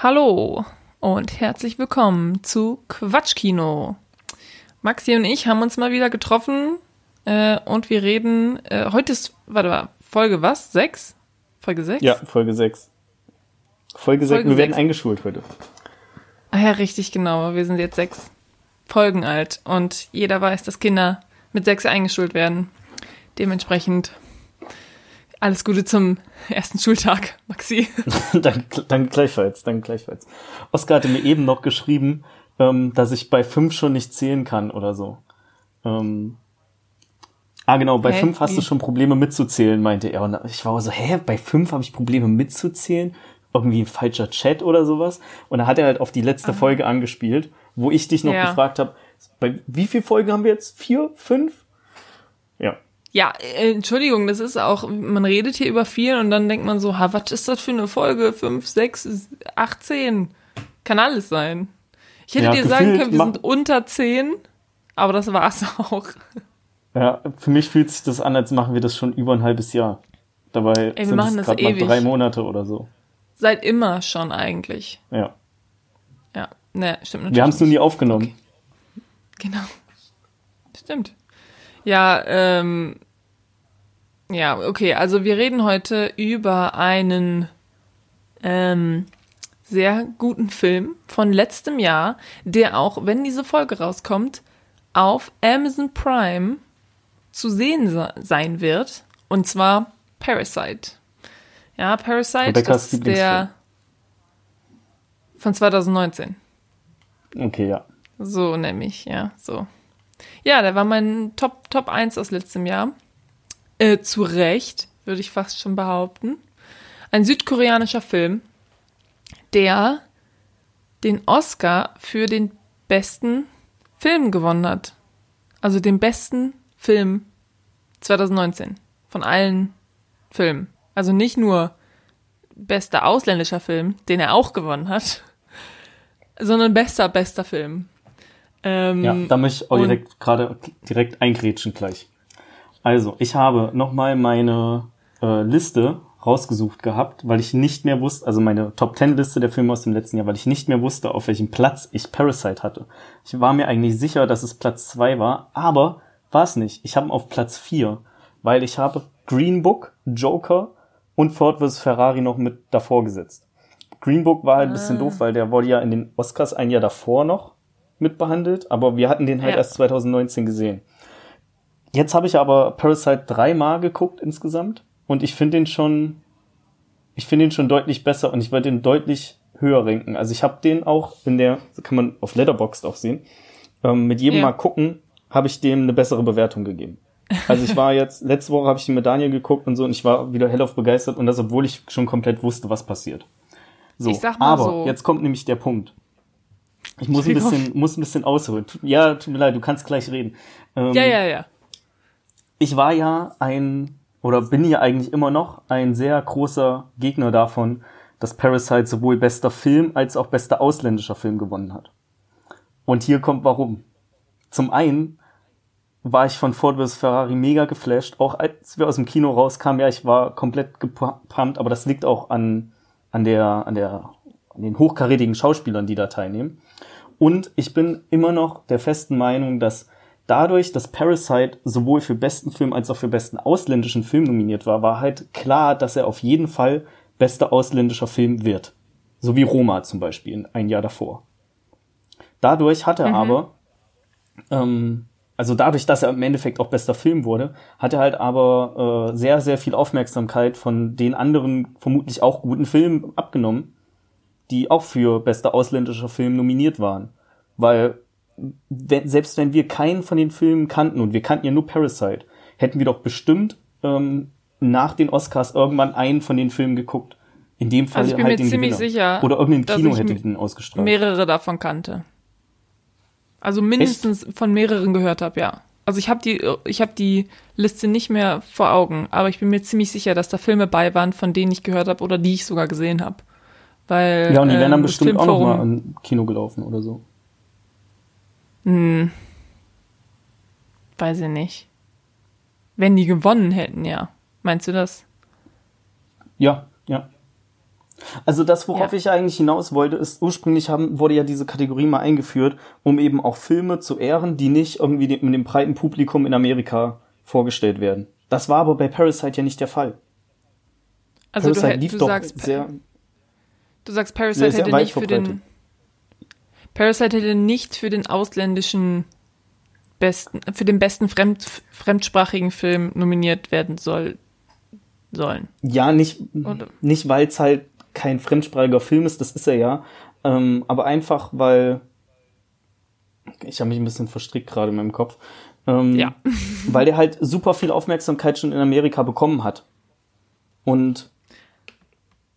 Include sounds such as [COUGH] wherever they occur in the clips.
Hallo und herzlich willkommen zu Quatschkino. Maxi und ich haben uns mal wieder getroffen äh, und wir reden, äh, heute ist, warte mal, Folge was? Sechs? Folge sechs? Ja, Folge sechs. Folge, sechs, wir werden eingeschult heute. Ah ja, richtig, genau. Wir sind jetzt sechs Folgen alt und jeder weiß, dass Kinder mit sechs eingeschult werden. Dementsprechend alles Gute zum ersten Schultag, Maxi. [LAUGHS] danke, danke gleichfalls, danke gleichfalls. Oskar hatte mir eben noch geschrieben, ähm, dass ich bei fünf schon nicht zählen kann oder so. Ähm, ah, genau, bei hä? fünf hast Wie? du schon Probleme mitzuzählen, meinte er. Und ich war so, hä, bei fünf habe ich Probleme mitzuzählen? Irgendwie ein falscher Chat oder sowas. Und da hat er halt auf die letzte ah. Folge angespielt, wo ich dich noch ja. gefragt habe, bei wie viel Folgen haben wir jetzt? Vier? Fünf? Ja. Äh, Entschuldigung, das ist auch, man redet hier über viel und dann denkt man so, ha, was ist das für eine Folge? Fünf, sechs, achtzehn? Kann alles sein. Ich hätte ja, dir sagen können, wir sind unter zehn, aber das war's auch. Ja, für mich fühlt sich das an, als machen wir das schon über ein halbes Jahr. Dabei Ey, sind es gerade mal drei Monate oder so. Seit immer schon eigentlich. Ja. Ja, ne, stimmt natürlich. Wir haben es nur nie aufgenommen. Okay. Genau. Stimmt. Ja, ähm, ja, okay. Also wir reden heute über einen ähm, sehr guten Film von letztem Jahr, der auch, wenn diese Folge rauskommt, auf Amazon Prime zu sehen sein wird. Und zwar Parasite. Ja, Parasite, Rebecca's das ist der von 2019. Okay, ja. So nämlich, ja, so. Ja, der war mein Top, Top 1 aus letztem Jahr. Äh, zu Recht, würde ich fast schon behaupten. Ein südkoreanischer Film, der den Oscar für den besten Film gewonnen hat. Also den besten Film 2019 von allen Filmen. Also nicht nur bester ausländischer Film, den er auch gewonnen hat, [LAUGHS] sondern bester, bester Film. Ähm, ja, da möchte ich auch direkt gerade direkt eingrätschen gleich. Also, ich habe nochmal meine äh, Liste rausgesucht gehabt, weil ich nicht mehr wusste, also meine Top Ten Liste der Filme aus dem letzten Jahr, weil ich nicht mehr wusste, auf welchem Platz ich Parasite hatte. Ich war mir eigentlich sicher, dass es Platz zwei war, aber war es nicht. Ich habe ihn auf Platz vier, weil ich habe Green Book, Joker und Ford vs. Ferrari noch mit davor gesetzt. Green Book war halt ein bisschen ah. doof, weil der wurde ja in den Oscars ein Jahr davor noch mitbehandelt, aber wir hatten den halt ja. erst 2019 gesehen. Jetzt habe ich aber Parasite dreimal geguckt insgesamt und ich finde den schon, ich finde den schon deutlich besser und ich werde den deutlich höher ranken. Also ich habe den auch in der, kann man auf Letterboxd auch sehen, ähm, mit jedem ja. Mal gucken, habe ich dem eine bessere Bewertung gegeben. Also ich war jetzt, [LAUGHS] letzte Woche habe ich mit Daniel geguckt und so und ich war wieder hellauf begeistert und das, obwohl ich schon komplett wusste, was passiert. So, ich sag mal aber so. jetzt kommt nämlich der Punkt. Ich muss ein bisschen, muss ein bisschen ausholen. Ja, tut mir leid, du kannst gleich reden. Ähm, ja, ja, ja. Ich war ja ein, oder bin ja eigentlich immer noch ein sehr großer Gegner davon, dass Parasite sowohl bester Film als auch bester ausländischer Film gewonnen hat. Und hier kommt warum. Zum einen war ich von Ford vs. Ferrari mega geflasht. Auch als wir aus dem Kino rauskamen, ja, ich war komplett gepumpt, aber das liegt auch an, an der, an der, an den hochkarätigen Schauspielern, die da teilnehmen. Und ich bin immer noch der festen Meinung, dass dadurch, dass Parasite sowohl für besten Film als auch für besten ausländischen Film nominiert war, war halt klar, dass er auf jeden Fall bester ausländischer Film wird. So wie Roma zum Beispiel ein Jahr davor. Dadurch hat er mhm. aber, ähm, also dadurch, dass er im Endeffekt auch bester Film wurde, hat er halt aber äh, sehr, sehr viel Aufmerksamkeit von den anderen vermutlich auch guten Filmen abgenommen die auch für bester ausländischer Film nominiert waren. Weil wenn, selbst wenn wir keinen von den Filmen kannten und wir kannten ja nur Parasite, hätten wir doch bestimmt ähm, nach den Oscars irgendwann einen von den Filmen geguckt. In dem Fall also ich bin halt mir den ziemlich Gewinner. sicher, oder irgendein Kino hätte den ausgestrahlt. Mehrere davon kannte. Also mindestens Echt? von mehreren gehört habe, ja. Also ich habe die, ich habe die Liste nicht mehr vor Augen, aber ich bin mir ziemlich sicher, dass da Filme bei waren, von denen ich gehört habe oder die ich sogar gesehen habe. Weil, ja, und die wären dann ähm, bestimmt auch noch mal im Kino gelaufen oder so. Hm. Weiß ich nicht. Wenn die gewonnen hätten, ja. Meinst du das? Ja, ja. Also das, worauf Ja. ich eigentlich hinaus wollte, ist, ursprünglich haben, wurde ja diese Kategorie mal eingeführt, um eben auch Filme zu ehren, die nicht irgendwie dem, dem breiten Publikum in Amerika vorgestellt werden. Das war aber bei Parasite ja nicht der Fall. Also du, Parasite hätt- lief du doch sagst, sehr, du sagst Parasite hätte nicht für den Parasite hätte nicht für den ausländischen besten, für den besten fremd, fremdsprachigen Film nominiert werden soll, sollen. Ja, nicht, Oder? nicht weil es halt kein fremdsprachiger Film ist, das ist er ja, ähm, aber einfach, weil ich habe mich ein bisschen verstrickt gerade in meinem Kopf, ähm, Ja. [LAUGHS] weil der halt super viel Aufmerksamkeit schon in Amerika bekommen hat. Und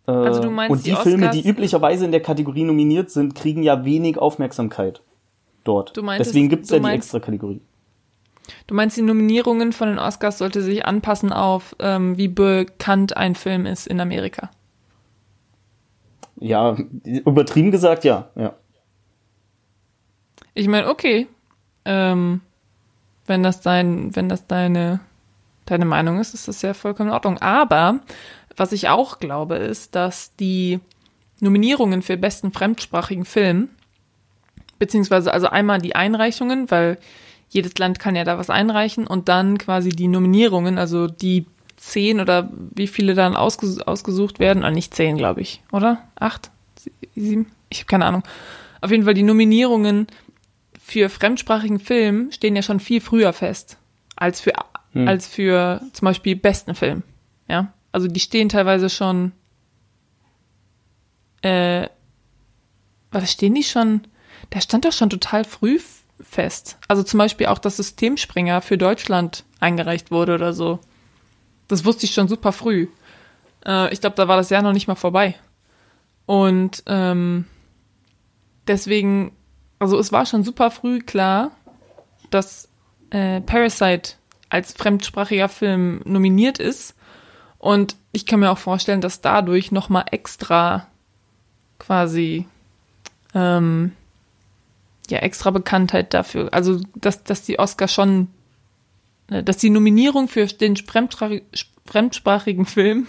Also du meinst, und die, die Filme, die üblicherweise in der Kategorie nominiert sind, kriegen ja wenig Aufmerksamkeit dort. Meintest- Deswegen gibt's du ja die meinst- extra Kategorie. Du meinst, die Nominierungen von den Oscars sollte sich anpassen auf, ähm, wie bekannt ein Film ist in Amerika. Ja, übertrieben gesagt, ja, ja. Ich meine, okay, ähm, wenn das dein, wenn das deine, deine Meinung ist, ist das ja vollkommen in Ordnung. Aber was ich auch glaube, ist, dass die Nominierungen für besten fremdsprachigen Film, beziehungsweise also einmal die Einreichungen, weil jedes Land kann ja da was einreichen und dann quasi die Nominierungen, also die zehn oder wie viele dann ausges ausgesucht werden, ah, nicht zehn, glaube ich, oder? Acht? Sie- Sieben? Ich habe keine Ahnung. Auf jeden Fall die Nominierungen für fremdsprachigen Film stehen ja schon viel früher fest als für Hm. als für zum Beispiel besten Film. Ja, also die stehen teilweise schon. Äh, was stehen die schon? Der stand doch schon total früh fest. Also zum Beispiel auch, dass Systemspringer für Deutschland eingereicht wurde oder so. Das wusste ich schon super früh. Äh, ich glaube, da war das Jahr noch nicht mal vorbei. Und ähm, deswegen, also es war schon super früh klar, dass äh, Parasite als fremdsprachiger Film nominiert ist. Und ich kann mir auch vorstellen, dass dadurch nochmal extra quasi ähm, ja extra Bekanntheit dafür, also dass, dass die Oscar schon, äh, dass die Nominierung für den fremdsprachig, fremdsprachigen Film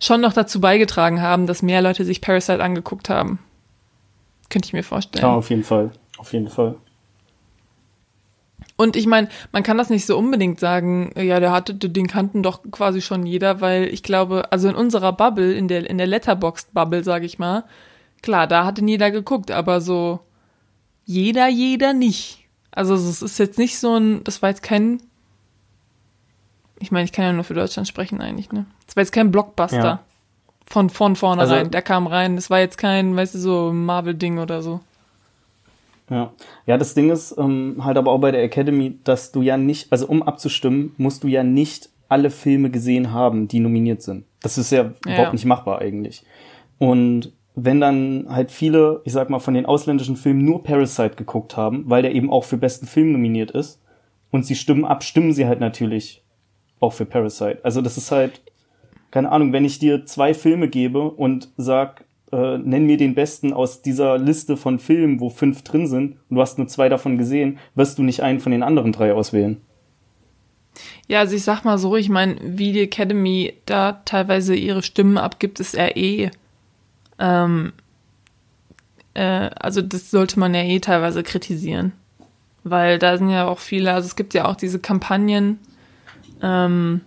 schon noch dazu beigetragen haben, dass mehr Leute sich Parasite angeguckt haben. Könnte ich mir vorstellen. Ja, auf jeden Fall. Auf jeden Fall. Und ich meine, man kann das nicht so unbedingt sagen, ja, der hatte, den kannten doch quasi schon jeder, weil ich glaube, also in unserer Bubble, in der, in der Letterboxd-Bubble, sage ich mal, klar, da hat ihn jeder geguckt, aber so jeder, jeder nicht. Also es ist jetzt nicht so ein, das war jetzt kein, ich meine, ich kann ja nur für Deutschland sprechen eigentlich, ne? Das war jetzt kein Blockbuster. Ja. Von, von vornherein. Also- der kam rein, das war jetzt kein, weißt du, so Marvel-Ding oder so. Ja, ja, das Ding ist ähm, halt aber auch bei der Academy, dass du ja nicht, also um abzustimmen, musst du ja nicht alle Filme gesehen haben, die nominiert sind. Das ist ja, Ja. überhaupt nicht machbar eigentlich. Und wenn dann halt viele, ich sag mal, von den ausländischen Filmen nur Parasite geguckt haben, weil der eben auch für besten Film nominiert ist, und sie stimmen ab, stimmen sie halt natürlich auch für Parasite. Also das ist halt, keine Ahnung, wenn ich dir zwei Filme gebe und sag, äh, nenn mir den besten aus dieser Liste von Filmen, wo fünf drin sind, und du hast nur zwei davon gesehen, wirst du nicht einen von den anderen drei auswählen. Ja, also ich sag mal so, ich meine, wie die Academy da teilweise ihre Stimmen abgibt, ist er eh. Ähm, äh, also das sollte man ja eh teilweise kritisieren. Weil da sind ja auch viele, also es gibt ja auch diese Kampagnen, ähm,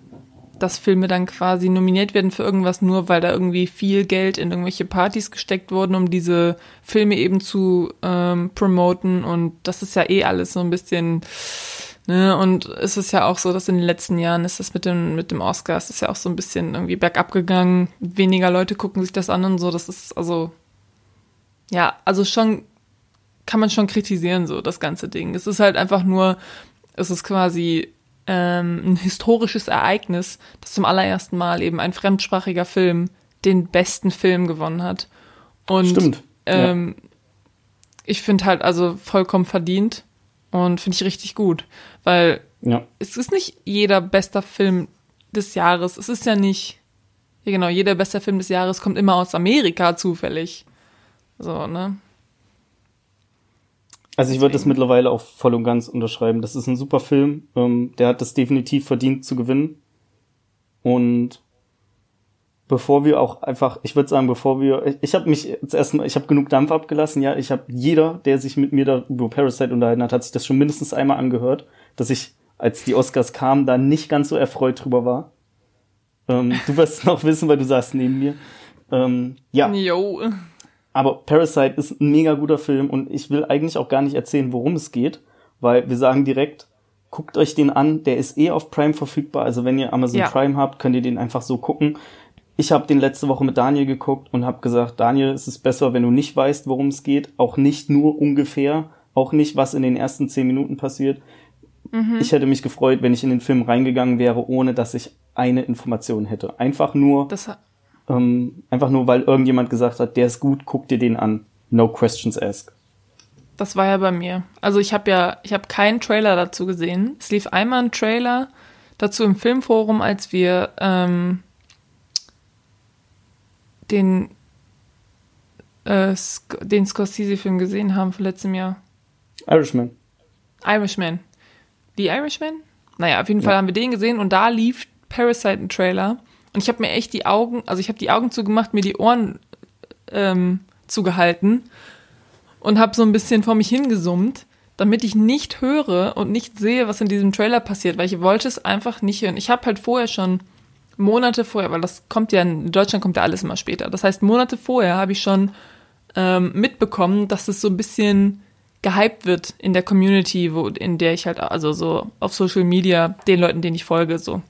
dass Filme dann quasi nominiert werden für irgendwas, nur weil da irgendwie viel Geld in irgendwelche Partys gesteckt wurden, um diese Filme eben zu ähm, promoten. Und das ist ja eh alles so ein bisschen Ne, und es ist ja auch so, dass in den letzten Jahren ist das mit dem, mit dem Oscar, es ist ja auch so ein bisschen irgendwie bergab gegangen. Weniger Leute gucken sich das an und so. Das ist also, ja, also schon, kann man schon kritisieren, so, das ganze Ding. Es ist halt einfach nur, es ist quasi ähm, ein historisches Ereignis, dass zum allerersten Mal eben ein fremdsprachiger Film den besten Film gewonnen hat. Und Stimmt. ähm, ich finde halt also vollkommen verdient und finde ich richtig gut, weil Ja. es ist nicht jeder bester Film des Jahres. Es ist ja nicht, ja genau, jeder bester Film des Jahres kommt immer aus Amerika zufällig. So, ne? Also ich würde das mittlerweile auch voll und ganz unterschreiben. Das ist ein super Film. Ähm, der hat das definitiv verdient zu gewinnen. Und bevor wir auch einfach, ich würde sagen, bevor wir, ich, ich habe mich jetzt erstmal, ich habe genug Dampf abgelassen, ja, ich habe jeder, der sich mit mir da über Parasite unterhalten hat, hat sich das schon mindestens einmal angehört, dass ich, als die Oscars kamen, da nicht ganz so erfreut drüber war. Ähm, du wirst es noch wissen, weil du saßt neben mir. Ähm, ja. Jo. Aber Parasite ist ein mega guter Film und ich will eigentlich auch gar nicht erzählen, worum es geht, weil wir sagen direkt, guckt euch den an, der ist eh auf Prime verfügbar, also wenn ihr Amazon Ja. Prime habt, könnt ihr den einfach so gucken. Ich habe den letzte Woche mit Daniel geguckt und habe gesagt, Daniel, es ist besser, wenn du nicht weißt, worum es geht, auch nicht nur ungefähr, auch nicht, was in den ersten zehn Minuten passiert. Ich hätte mich gefreut, wenn ich in den Film reingegangen wäre, ohne dass ich eine Information hätte. Einfach nur, Das, ähm, einfach nur, weil irgendjemand gesagt hat, der ist gut, guck dir den an. No questions asked. das war ja bei mir. Also ich habe ja, ich habe keinen Trailer dazu gesehen. Es lief einmal ein Trailer dazu im Filmforum, als wir ähm, den, äh, den Scorsese-Film gesehen haben von letztem Jahr. Irishman. Irishman. Die Irishman? Naja, auf jeden Fall haben wir den gesehen und da lief Parasite ein Trailer. Und ich habe mir echt die Augen, also ich habe die Augen zugemacht, mir die Ohren ähm, zugehalten und habe so ein bisschen vor mich hingesummt, damit ich nicht höre und nicht sehe, was in diesem Trailer passiert, weil ich wollte es einfach nicht hören. Ich habe halt vorher schon Monate vorher, weil das kommt ja in Deutschland kommt ja alles immer später. Das heißt, Monate vorher habe ich schon ähm, mitbekommen, dass es so ein bisschen gehypt wird in der Community, wo, in der ich halt, also so auf Social Media, den Leuten, denen ich folge, so.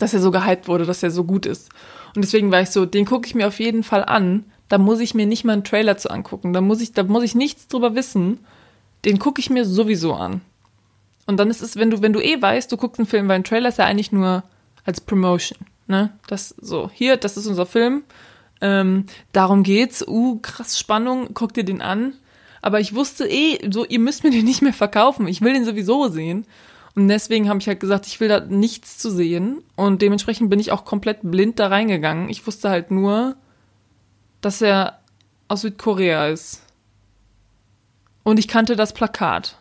Dass er so gehypt wurde, dass er so gut ist. Und deswegen war ich so, den gucke ich mir auf jeden Fall an. Da muss ich mir nicht mal einen Trailer zu angucken. Da muss ich, da muss ich nichts drüber wissen. Den gucke ich mir sowieso an. Und dann ist es, wenn du, wenn du eh weißt, du guckst einen Film, weil ein Trailer ist ja eigentlich nur als Promotion. Ne? Das so, hier, das ist unser Film. Ähm, darum geht's. Uh, krass Spannung, guck dir den an. Aber ich wusste eh, so, ihr müsst mir den nicht mehr verkaufen. Ich will den sowieso sehen. Und deswegen habe ich halt gesagt, ich will da nichts zu sehen. Und dementsprechend bin ich auch komplett blind da reingegangen. Ich wusste halt nur, dass er aus Südkorea ist. Und ich kannte das Plakat.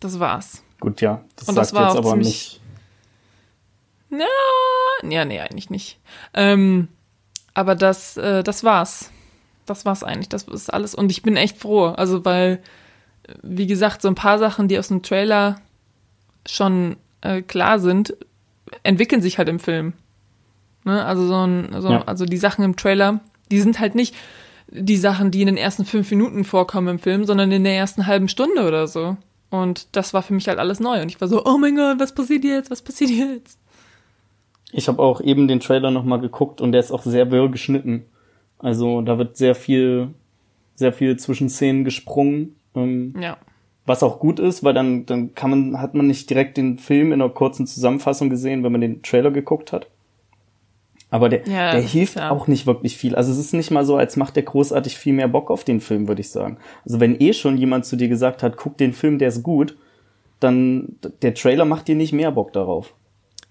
Das war's. Gut, ja. Das Und sagt das war jetzt aber nicht. Ja, ja, nee, eigentlich nicht. Ähm, aber das, äh, das war's. Das war's eigentlich. Das ist alles. Und ich bin echt froh. Also, weil, wie gesagt, so ein paar Sachen, die aus dem Trailer schon äh, klar sind, entwickeln sich halt im Film. Ne? Also, so ein, so, Ja. also die Sachen im Trailer, die sind halt nicht die Sachen, die in den ersten fünf Minuten vorkommen im Film, sondern in der ersten halben Stunde oder so. Und das war für mich halt alles neu. Und ich war so, oh mein Gott, was passiert jetzt? Was passiert jetzt? Ich habe auch eben den Trailer nochmal geguckt und der ist auch sehr wirr geschnitten. Also da wird sehr viel, sehr viel zwischen Szenen gesprungen. Ähm, Ja. was auch gut ist, weil dann, dann kann man, hat man nicht direkt den Film in einer kurzen Zusammenfassung gesehen, wenn man den Trailer geguckt hat. Aber der, Ja, der hilft ja- auch nicht wirklich viel. Also es ist nicht mal so, als macht der großartig viel mehr Bock auf den Film, würde ich sagen. Also wenn eh schon jemand zu dir gesagt hat, guck den Film, der ist gut, dann der Trailer macht dir nicht mehr Bock darauf.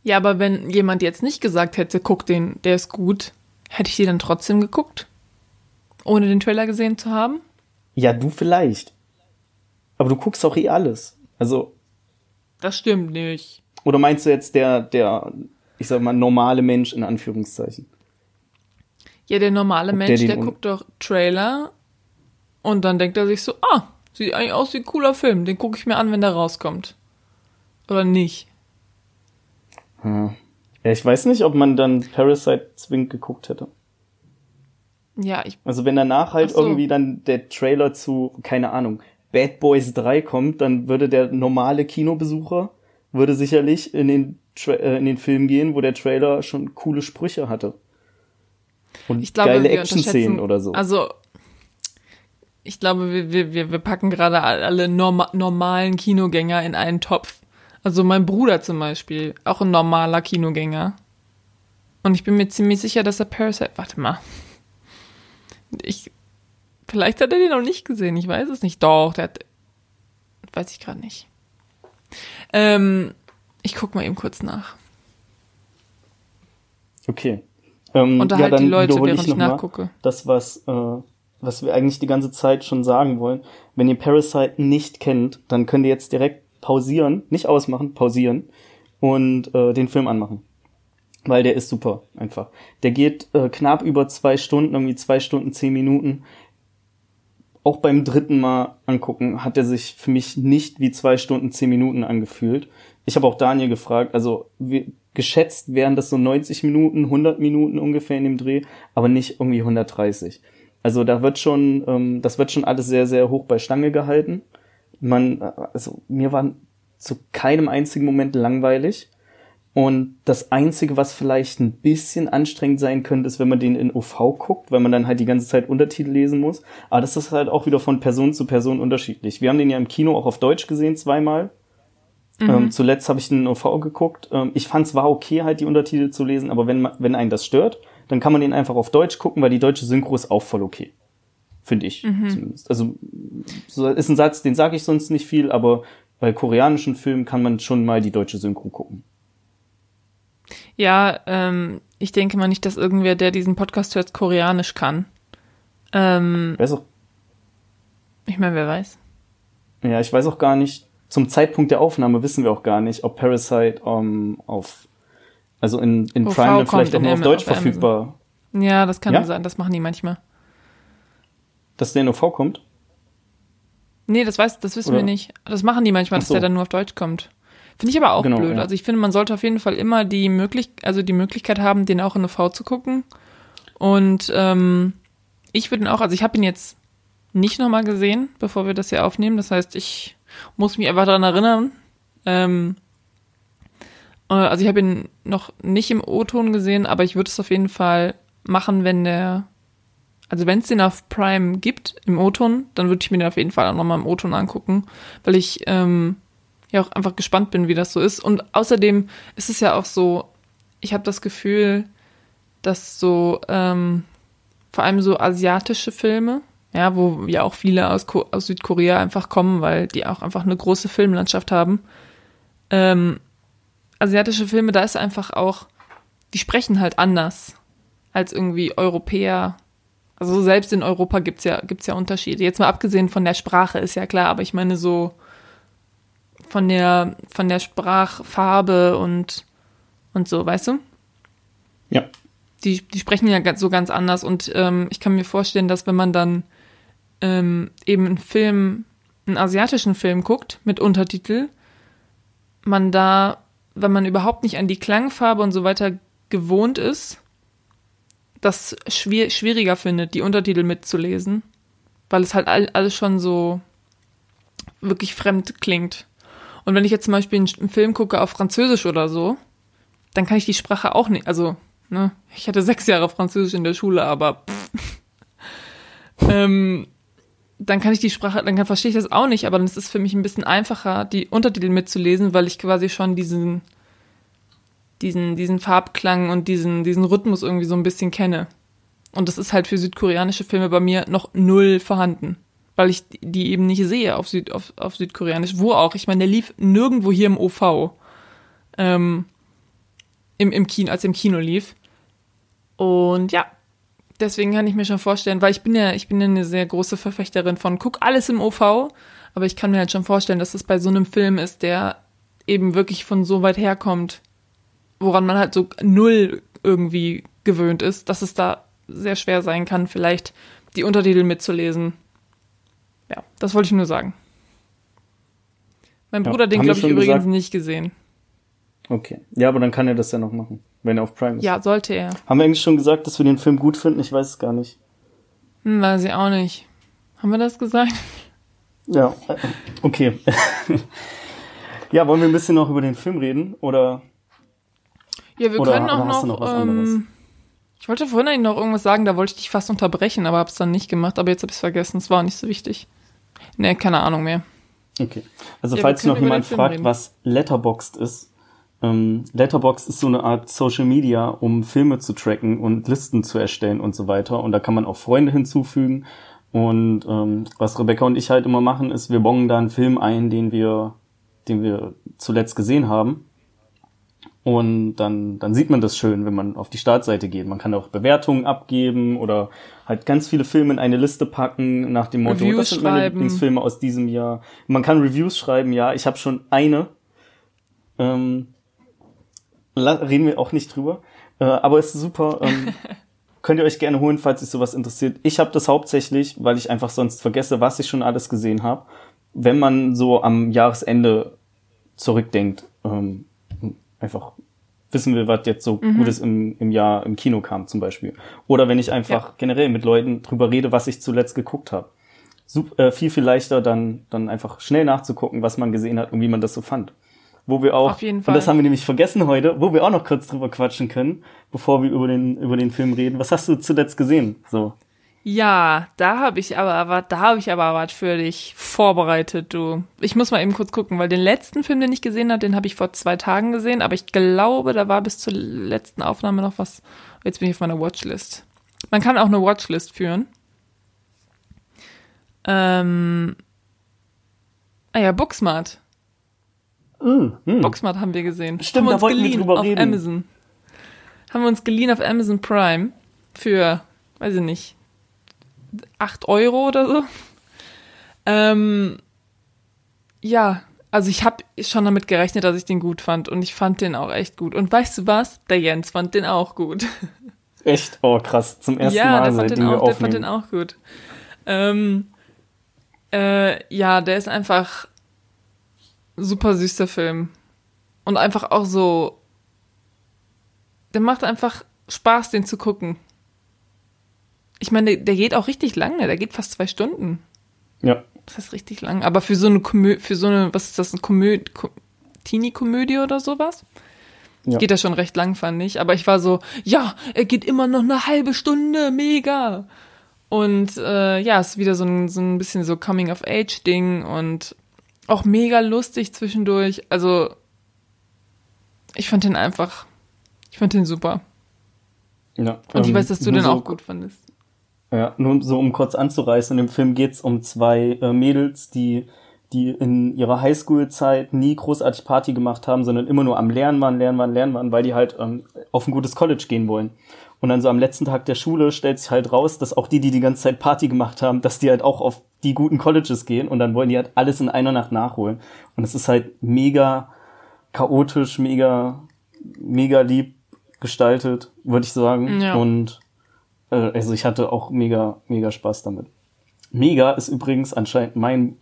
Ja, aber wenn jemand jetzt nicht gesagt hätte, guck den, der ist gut, hätte ich die dann trotzdem geguckt? Ohne den Trailer gesehen zu haben? Ja, du vielleicht. Aber du guckst auch eh alles. Also, Das stimmt nicht. oder meinst du jetzt der, der, ich sag mal, normale Mensch in Anführungszeichen? Ja, der normale der Mensch, der un- guckt doch Trailer und dann denkt er sich so, ah, sieht eigentlich aus wie ein cooler Film, den gucke ich mir an, wenn der rauskommt. Oder nicht? Ja, ich weiß nicht, ob man dann Parasite zwingend geguckt hätte. Ja, ich, Also wenn danach halt so. irgendwie dann der Trailer zu, keine Ahnung, Bad Boys 3 kommt, dann würde der normale Kinobesucher würde sicherlich in den, Tra äh, in den Film gehen, wo der Trailer schon coole Sprüche hatte. Und ich glaube, geile Action-Szenen oder so. Also, ich glaube, wir, wir, wir, wir packen gerade alle norma normalen Kinogänger in einen Topf. Also mein Bruder zum Beispiel, auch ein normaler Kinogänger. Und ich bin mir ziemlich sicher, dass er Parasite. Warte mal. Ich. Vielleicht hat er den noch nicht gesehen, ich weiß es nicht. Doch, der hat. Weiß ich gerade nicht. Ähm, ich guck mal eben kurz nach. Okay. Ähm, Unterhalt die Leute, während ich mal nachgucke. Das, was, äh, was wir eigentlich die ganze Zeit schon sagen wollen. Wenn ihr Parasite nicht kennt, dann könnt ihr jetzt direkt pausieren, nicht ausmachen, pausieren und äh, den Film anmachen. weil der ist super einfach. Der geht äh, knapp über zwei Stunden, irgendwie zwei Stunden, zehn Minuten. Auch beim dritten Mal angucken hat er sich für mich nicht wie zwei Stunden, zehn Minuten angefühlt. Ich habe auch Daniel gefragt, also wie, geschätzt wären das so 90 Minuten, 100 Minuten ungefähr in dem Dreh, aber nicht irgendwie 130. Also da wird schon, ähm, das wird schon alles sehr, sehr hoch bei Stange gehalten. Man, äh, also mir war zu keinem einzigen Moment langweilig. Und das Einzige, was vielleicht ein bisschen anstrengend sein könnte, ist, wenn man den in OV guckt, weil man dann halt die ganze Zeit Untertitel lesen muss. Aber das ist halt auch wieder von Person zu Person unterschiedlich. Wir haben den ja im Kino auch auf Deutsch gesehen, zweimal. Mhm. Ähm, zuletzt habe ich den in OV geguckt. Ähm, ich fand es war okay, halt die Untertitel zu lesen, aber wenn, wenn einen das stört, dann kann man den einfach auf Deutsch gucken, weil die deutsche Synchro ist auch voll okay. Finde ich mhm. zumindest. Also so ist ein Satz, den sage ich sonst nicht viel, aber bei koreanischen Filmen kann man schon mal die deutsche Synchro gucken. Ja, ähm, ich denke mal nicht, dass irgendwer, der diesen Podcast hört, Koreanisch kann. Ähm, auch. Ich meine, wer weiß. Ja, ich weiß auch gar nicht. Zum Zeitpunkt der Aufnahme wissen wir auch gar nicht, ob Parasite um, auf, also in, in Prime dann vielleicht auch nur auf Deutsch auf verfügbar. Ja, das kann ja? sein. Das machen die manchmal. Dass der in OV kommt? Nee, das weiß, das wissen Oder? wir nicht. Das machen die manchmal, so. dass der dann nur auf Deutsch kommt. Finde ich aber auch genau, blöd. Ja. Also ich finde, man sollte auf jeden Fall immer die Möglichkeit, also die Möglichkeit haben, den auch in OV zu gucken. Und ähm, ich würde ihn auch, also ich habe ihn jetzt nicht nochmal gesehen, bevor wir das hier aufnehmen. Das heißt, ich muss mich einfach daran erinnern. Ähm, äh, also ich habe ihn noch nicht im O-Ton gesehen, aber ich würde es auf jeden Fall machen, wenn der also wenn es den auf Prime gibt, im O-Ton, dann würde ich mir den auf jeden Fall auch nochmal im O-Ton angucken, weil ich ähm, ja auch einfach gespannt bin, wie das so ist. Und außerdem ist es ja auch so, ich habe das Gefühl, dass so ähm, vor allem so asiatische Filme, ja, wo ja auch viele aus, aus Südkorea einfach kommen, weil die auch einfach eine große Filmlandschaft haben. Ähm, asiatische Filme, da ist einfach auch, die sprechen halt anders als irgendwie Europäer also selbst in Europa gibt's ja, gibt's ja Unterschiede. Jetzt mal abgesehen von der Sprache ist ja klar, aber ich meine so von der, von der Sprachfarbe und, und so, weißt du? Ja. Die, die sprechen ja so ganz anders und ähm, ich kann mir vorstellen, dass wenn man dann ähm, eben einen Film, einen asiatischen Film guckt mit Untertitel, man da, wenn man überhaupt nicht an die Klangfarbe und so weiter gewohnt ist, das schwer, schwieriger findet, die Untertitel mitzulesen, weil es halt all, alles schon so wirklich fremd klingt. Und wenn ich jetzt zum Beispiel einen Film gucke auf Französisch oder so, dann kann ich die Sprache auch nicht, also, ne, ich hatte sechs Jahre Französisch in der Schule, aber [LAUGHS] ähm, dann kann ich die Sprache, dann kann, verstehe ich das auch nicht, aber dann ist es für mich ein bisschen einfacher, die Untertitel mitzulesen, weil ich quasi schon diesen diesen, diesen Farbklang und diesen, diesen Rhythmus irgendwie so ein bisschen kenne. Und das ist halt für südkoreanische Filme bei mir noch null vorhanden. Weil ich die eben nicht sehe auf, Süd, auf, auf Südkoreanisch. Wo auch? Ich meine, der lief nirgendwo hier im OV. Ähm, im, im Kino, als im Kino lief. Und ja, deswegen kann ich mir schon vorstellen, weil ich bin ja, ich bin ja eine sehr große Verfechterin von guck alles im OV, aber ich kann mir halt schon vorstellen, dass das bei so einem Film ist, der eben wirklich von so weit herkommt, woran man halt so null irgendwie gewöhnt ist, dass es da sehr schwer sein kann, vielleicht die Untertitel mitzulesen. Ja, das wollte ich nur sagen. Mein ja, Bruder den, glaube ich, übrigens gesagt? nicht gesehen. Okay. Ja, aber dann kann er das ja noch machen, wenn er auf Prime ist. Ja, sollte er. Haben wir eigentlich schon gesagt, dass wir den Film gut finden? Ich weiß es gar nicht. Hm, weiß ich auch nicht. Haben wir das gesagt? Ja, äh, okay. [LAUGHS] ja, wollen wir ein bisschen noch über den Film reden? Oder ja, wir Oder können auch noch. noch ähm, ich wollte vorhin eigentlich noch irgendwas sagen, da wollte ich dich fast unterbrechen, aber hab's dann nicht gemacht. Aber jetzt habe ich vergessen. Es war nicht so wichtig. Ne, keine Ahnung mehr. Okay. Also ja, falls noch jemand fragt, reden. was Letterboxd ist, ähm, Letterboxd ist so eine Art Social Media, um Filme zu tracken und Listen zu erstellen und so weiter. Und da kann man auch Freunde hinzufügen. Und ähm, was Rebecca und ich halt immer machen, ist, wir bongen da einen Film ein, den wir, den wir zuletzt gesehen haben. Und dann, dann sieht man das schön, wenn man auf die Startseite geht. Man kann auch Bewertungen abgeben oder halt ganz viele Filme in eine Liste packen nach dem Motto, Reviews das sind meine schreiben. Lieblingsfilme aus diesem Jahr. Man kann Reviews schreiben, ja. Ich habe schon eine. Ähm, reden wir auch nicht drüber. Äh, aber es ist super. Ähm, [LAUGHS] könnt ihr euch gerne holen, falls sich sowas interessiert. Ich habe das hauptsächlich, weil ich einfach sonst vergesse, was ich schon alles gesehen habe. Wenn man so am Jahresende zurückdenkt, ähm, einfach wissen will, was jetzt so mhm. Gutes im, im Jahr im Kino kam zum Beispiel. Oder wenn ich einfach ja. generell mit Leuten drüber rede, was ich zuletzt geguckt habe. Äh, viel, viel leichter dann, dann einfach schnell nachzugucken, was man gesehen hat und wie man das so fand wo wir auch, und das haben wir nämlich vergessen heute, wo wir auch noch kurz drüber quatschen können, bevor wir über den, über den Film reden. Was hast du zuletzt gesehen? So. Ja, da habe ich aber, da habe ich aber was für dich vorbereitet, du. Ich muss mal eben kurz gucken, weil den letzten Film, den ich gesehen habe, den habe ich vor zwei Tagen gesehen, aber ich glaube, da war bis zur letzten Aufnahme noch was. Jetzt bin ich auf meiner Watchlist. Man kann auch eine Watchlist führen. Ähm, ah ja, Booksmart. Mm, mm. Boxmart haben wir gesehen. Stimmt, haben da wollten wir drüber auf reden. Amazon. Haben wir uns geliehen auf Amazon Prime für, weiß ich nicht, 8 Euro oder so. Ähm, ja, also ich habe schon damit gerechnet, dass ich den gut fand und ich fand den auch echt gut. Und weißt du was? Der Jens fand den auch gut. Echt? Oh, krass. Zum ersten ja, Mal, der fand, den auch, der fand den auch gut. Ähm, äh, ja, der ist einfach super süßer Film. Und einfach auch so. Der macht einfach Spaß, den zu gucken. Ich meine, der, geht auch richtig lange, der geht fast zwei Stunden. Ja. Das ist richtig lang. Aber für so eine Komödie, für so eine, was ist das, eine Komödie, Teenie-Komödie oder sowas? Ja. Geht das schon recht lang, fand ich. Aber ich war so, ja, er geht immer noch eine halbe Stunde, mega. Und äh, ja, es ist wieder so ein, so ein bisschen so Coming-of-Age-Ding und auch mega lustig zwischendurch. Also, ich fand den einfach, ich fand den super. Ja. Und ich ähm, weiß, dass du den so, auch gut fandest. Ja, nur so um kurz anzureißen, in dem Film geht's um zwei äh, Mädels, die die in ihrer Highschool-Zeit nie großartig Party gemacht haben, sondern immer nur am Lernen waren, Lernen waren, Lernen waren, weil die halt ähm, auf ein gutes College gehen wollen. Und dann so am letzten Tag der Schule stellt sich halt raus, dass auch die, die die ganze Zeit Party gemacht haben, dass die halt auch auf die guten Colleges gehen und dann wollen die halt alles in einer Nacht nachholen. Und es ist halt mega chaotisch, mega, mega lieb gestaltet, würde ich sagen. Ja. Und äh, also ich hatte auch mega, mega Spaß damit. Mega ist übrigens anscheinend mein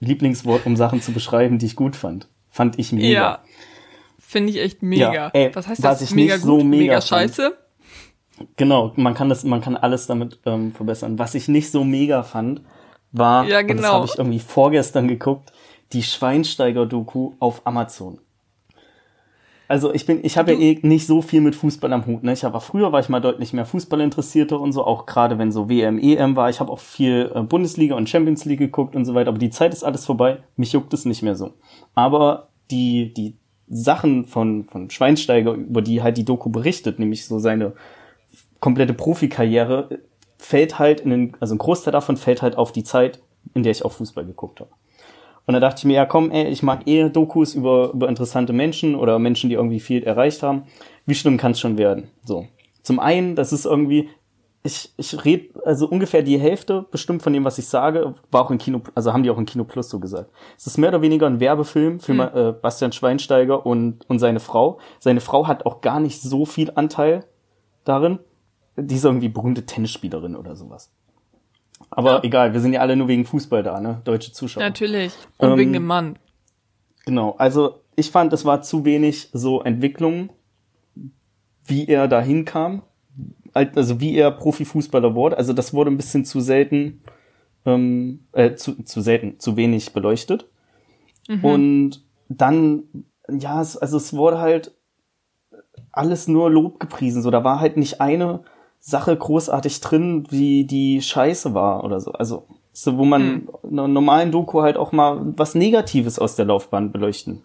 Lieblingswort, um Sachen zu beschreiben, die ich gut fand. Fand ich mega. Ja. Finde ich echt mega. Ja, ey, was heißt was das? Ich mega nicht gut, so mega, mega scheiße? Genau, man kann das, man kann alles damit ähm, verbessern. Was ich nicht so mega fand, war, ja, genau. das habe ich irgendwie vorgestern geguckt, die Schweinsteiger-Doku auf Amazon. Also ich bin, ich habe ja eh nicht so viel mit Fußball am Hut. Ne? Ich aber früher war ich mal deutlich mehr Fußball interessierter und so, auch gerade wenn so WM, EM war. Ich habe auch viel äh, Bundesliga und Champions League geguckt und so weiter. Aber die Zeit ist alles vorbei. Mich juckt es nicht mehr so. Aber die die Sachen von von Schweinsteiger, über die halt die Doku berichtet, nämlich so seine komplette Profikarriere, fällt halt in den, also ein Großteil davon fällt halt auf die Zeit, in der ich auch Fußball geguckt habe. Und da dachte ich mir, ja komm, ey, ich mag eher Dokus über, über interessante Menschen oder Menschen, die irgendwie viel erreicht haben. Wie schlimm kann es schon werden? So. Zum einen, das ist irgendwie, ich, ich rede, also ungefähr die Hälfte bestimmt von dem, was ich sage, war auch in Kino, also haben die auch in Kino Plus so gesagt. Es ist mehr oder weniger ein Werbefilm für mhm. äh, Bastian Schweinsteiger und, und seine Frau. Seine Frau hat auch gar nicht so viel Anteil darin. Die ist irgendwie berühmte Tennisspielerin oder sowas. Aber ja. egal, wir sind ja alle nur wegen Fußball da, ne? Deutsche Zuschauer. Natürlich. Und ähm, wegen dem Mann. Genau. Also ich fand, es war zu wenig so Entwicklung, wie er da hinkam. Also wie er Profifußballer wurde. Also das wurde ein bisschen zu selten, ähm, äh, zu, zu selten, zu wenig beleuchtet. Mhm. Und dann, ja, es, also es wurde halt alles nur Lob gepriesen. So, da war halt nicht eine Sache großartig drin, wie die scheiße war oder so. Also, so, wo man hm. in einer normalen Doku halt auch mal was Negatives aus der Laufbahn beleuchten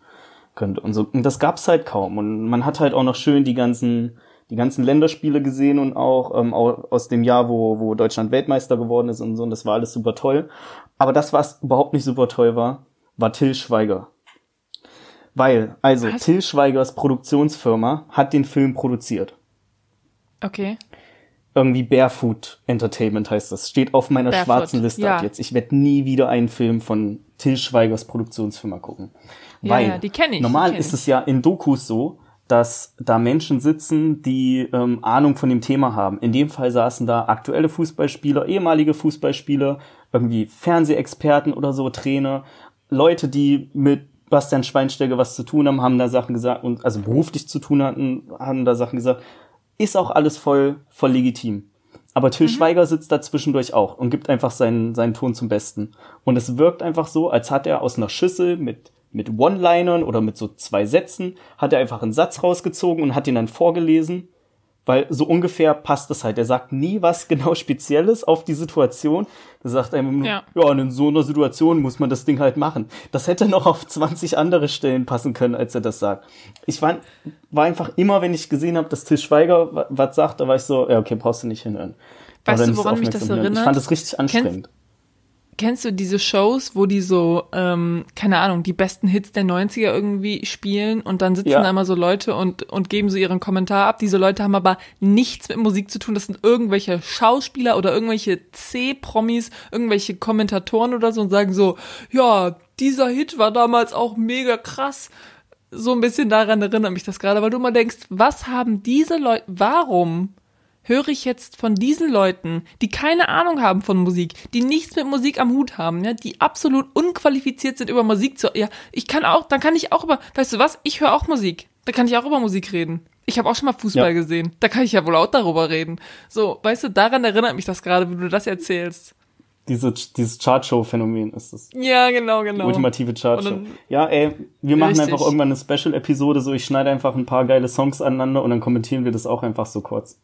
könnte. Und so, und das gab's halt kaum. Und man hat halt auch noch schön die ganzen, die ganzen Länderspiele gesehen und auch ähm, aus dem Jahr, wo, wo Deutschland Weltmeister geworden ist und so. Und das war alles super toll. Aber das, was überhaupt nicht super toll war, war Till Schweiger. Weil, also, was? Till Schweigers Produktionsfirma hat den Film produziert. Okay irgendwie Barefoot Entertainment heißt das. Steht auf meiner Barefoot, schwarzen Liste ja. ab jetzt. Ich werde nie wieder einen Film von Till Schweigers Produktionsfirma gucken. Ja, Weil ja, die kenne ich. Normal ist es ja in Dokus so, dass da Menschen sitzen, die ähm, Ahnung von dem Thema haben. In dem Fall saßen da aktuelle Fußballspieler, ehemalige Fußballspieler, irgendwie Fernsehexperten oder so, Trainer, Leute, die mit Bastian Schweinsteiger was zu tun haben, haben da Sachen gesagt und also beruflich zu tun hatten, haben da Sachen gesagt. Ist auch alles voll, voll legitim. Aber Till mhm. Schweiger sitzt da zwischendurch auch und gibt einfach seinen, seinen Ton zum Besten. Und es wirkt einfach so, als hat er aus einer Schüssel mit mit One-Linern oder mit so zwei Sätzen, hat er einfach einen Satz rausgezogen und hat ihn dann vorgelesen, weil so ungefähr passt es halt. Er sagt nie was genau [LAUGHS] Spezielles auf die Situation. Er sagt einem, ja. ja, in so einer Situation muss man das Ding halt machen. Das hätte noch auf 20 andere Stellen passen können, als er das sagt. Ich war, war einfach immer, wenn ich gesehen habe, dass Till Schweiger was sagt, da war ich so, ja, okay, brauchst du nicht hinhören. Weißt du, woran mich das erinnert? Ich fand das richtig anstrengend. Kennst, Kennst du diese Shows, wo die so, ähm, keine Ahnung, die besten Hits der 90er irgendwie spielen und dann sitzen ja. da immer so Leute und, und geben so ihren Kommentar ab. Diese Leute haben aber nichts mit Musik zu tun. Das sind irgendwelche Schauspieler oder irgendwelche C-Promis, irgendwelche Kommentatoren oder so und sagen so, ja, dieser Hit war damals auch mega krass. So ein bisschen daran erinnert mich das gerade, weil du mal denkst, was haben diese Leute, warum höre ich jetzt von diesen Leuten, die keine Ahnung haben von Musik, die nichts mit Musik am Hut haben, ja, die absolut unqualifiziert sind über Musik zu, ja, ich kann auch, dann kann ich auch über, weißt du was, ich höre auch Musik, da kann ich auch über Musik reden. Ich habe auch schon mal Fußball ja. gesehen, da kann ich ja wohl auch darüber reden. So, weißt du, daran erinnert mich das gerade, wie du das erzählst. Diese, dieses Chartshow-Phänomen ist es. Ja, genau, genau. Die ultimative Chartshow. Ja, ey, wir machen richtig. einfach irgendwann eine Special-Episode, so ich schneide einfach ein paar geile Songs aneinander und dann kommentieren wir das auch einfach so kurz.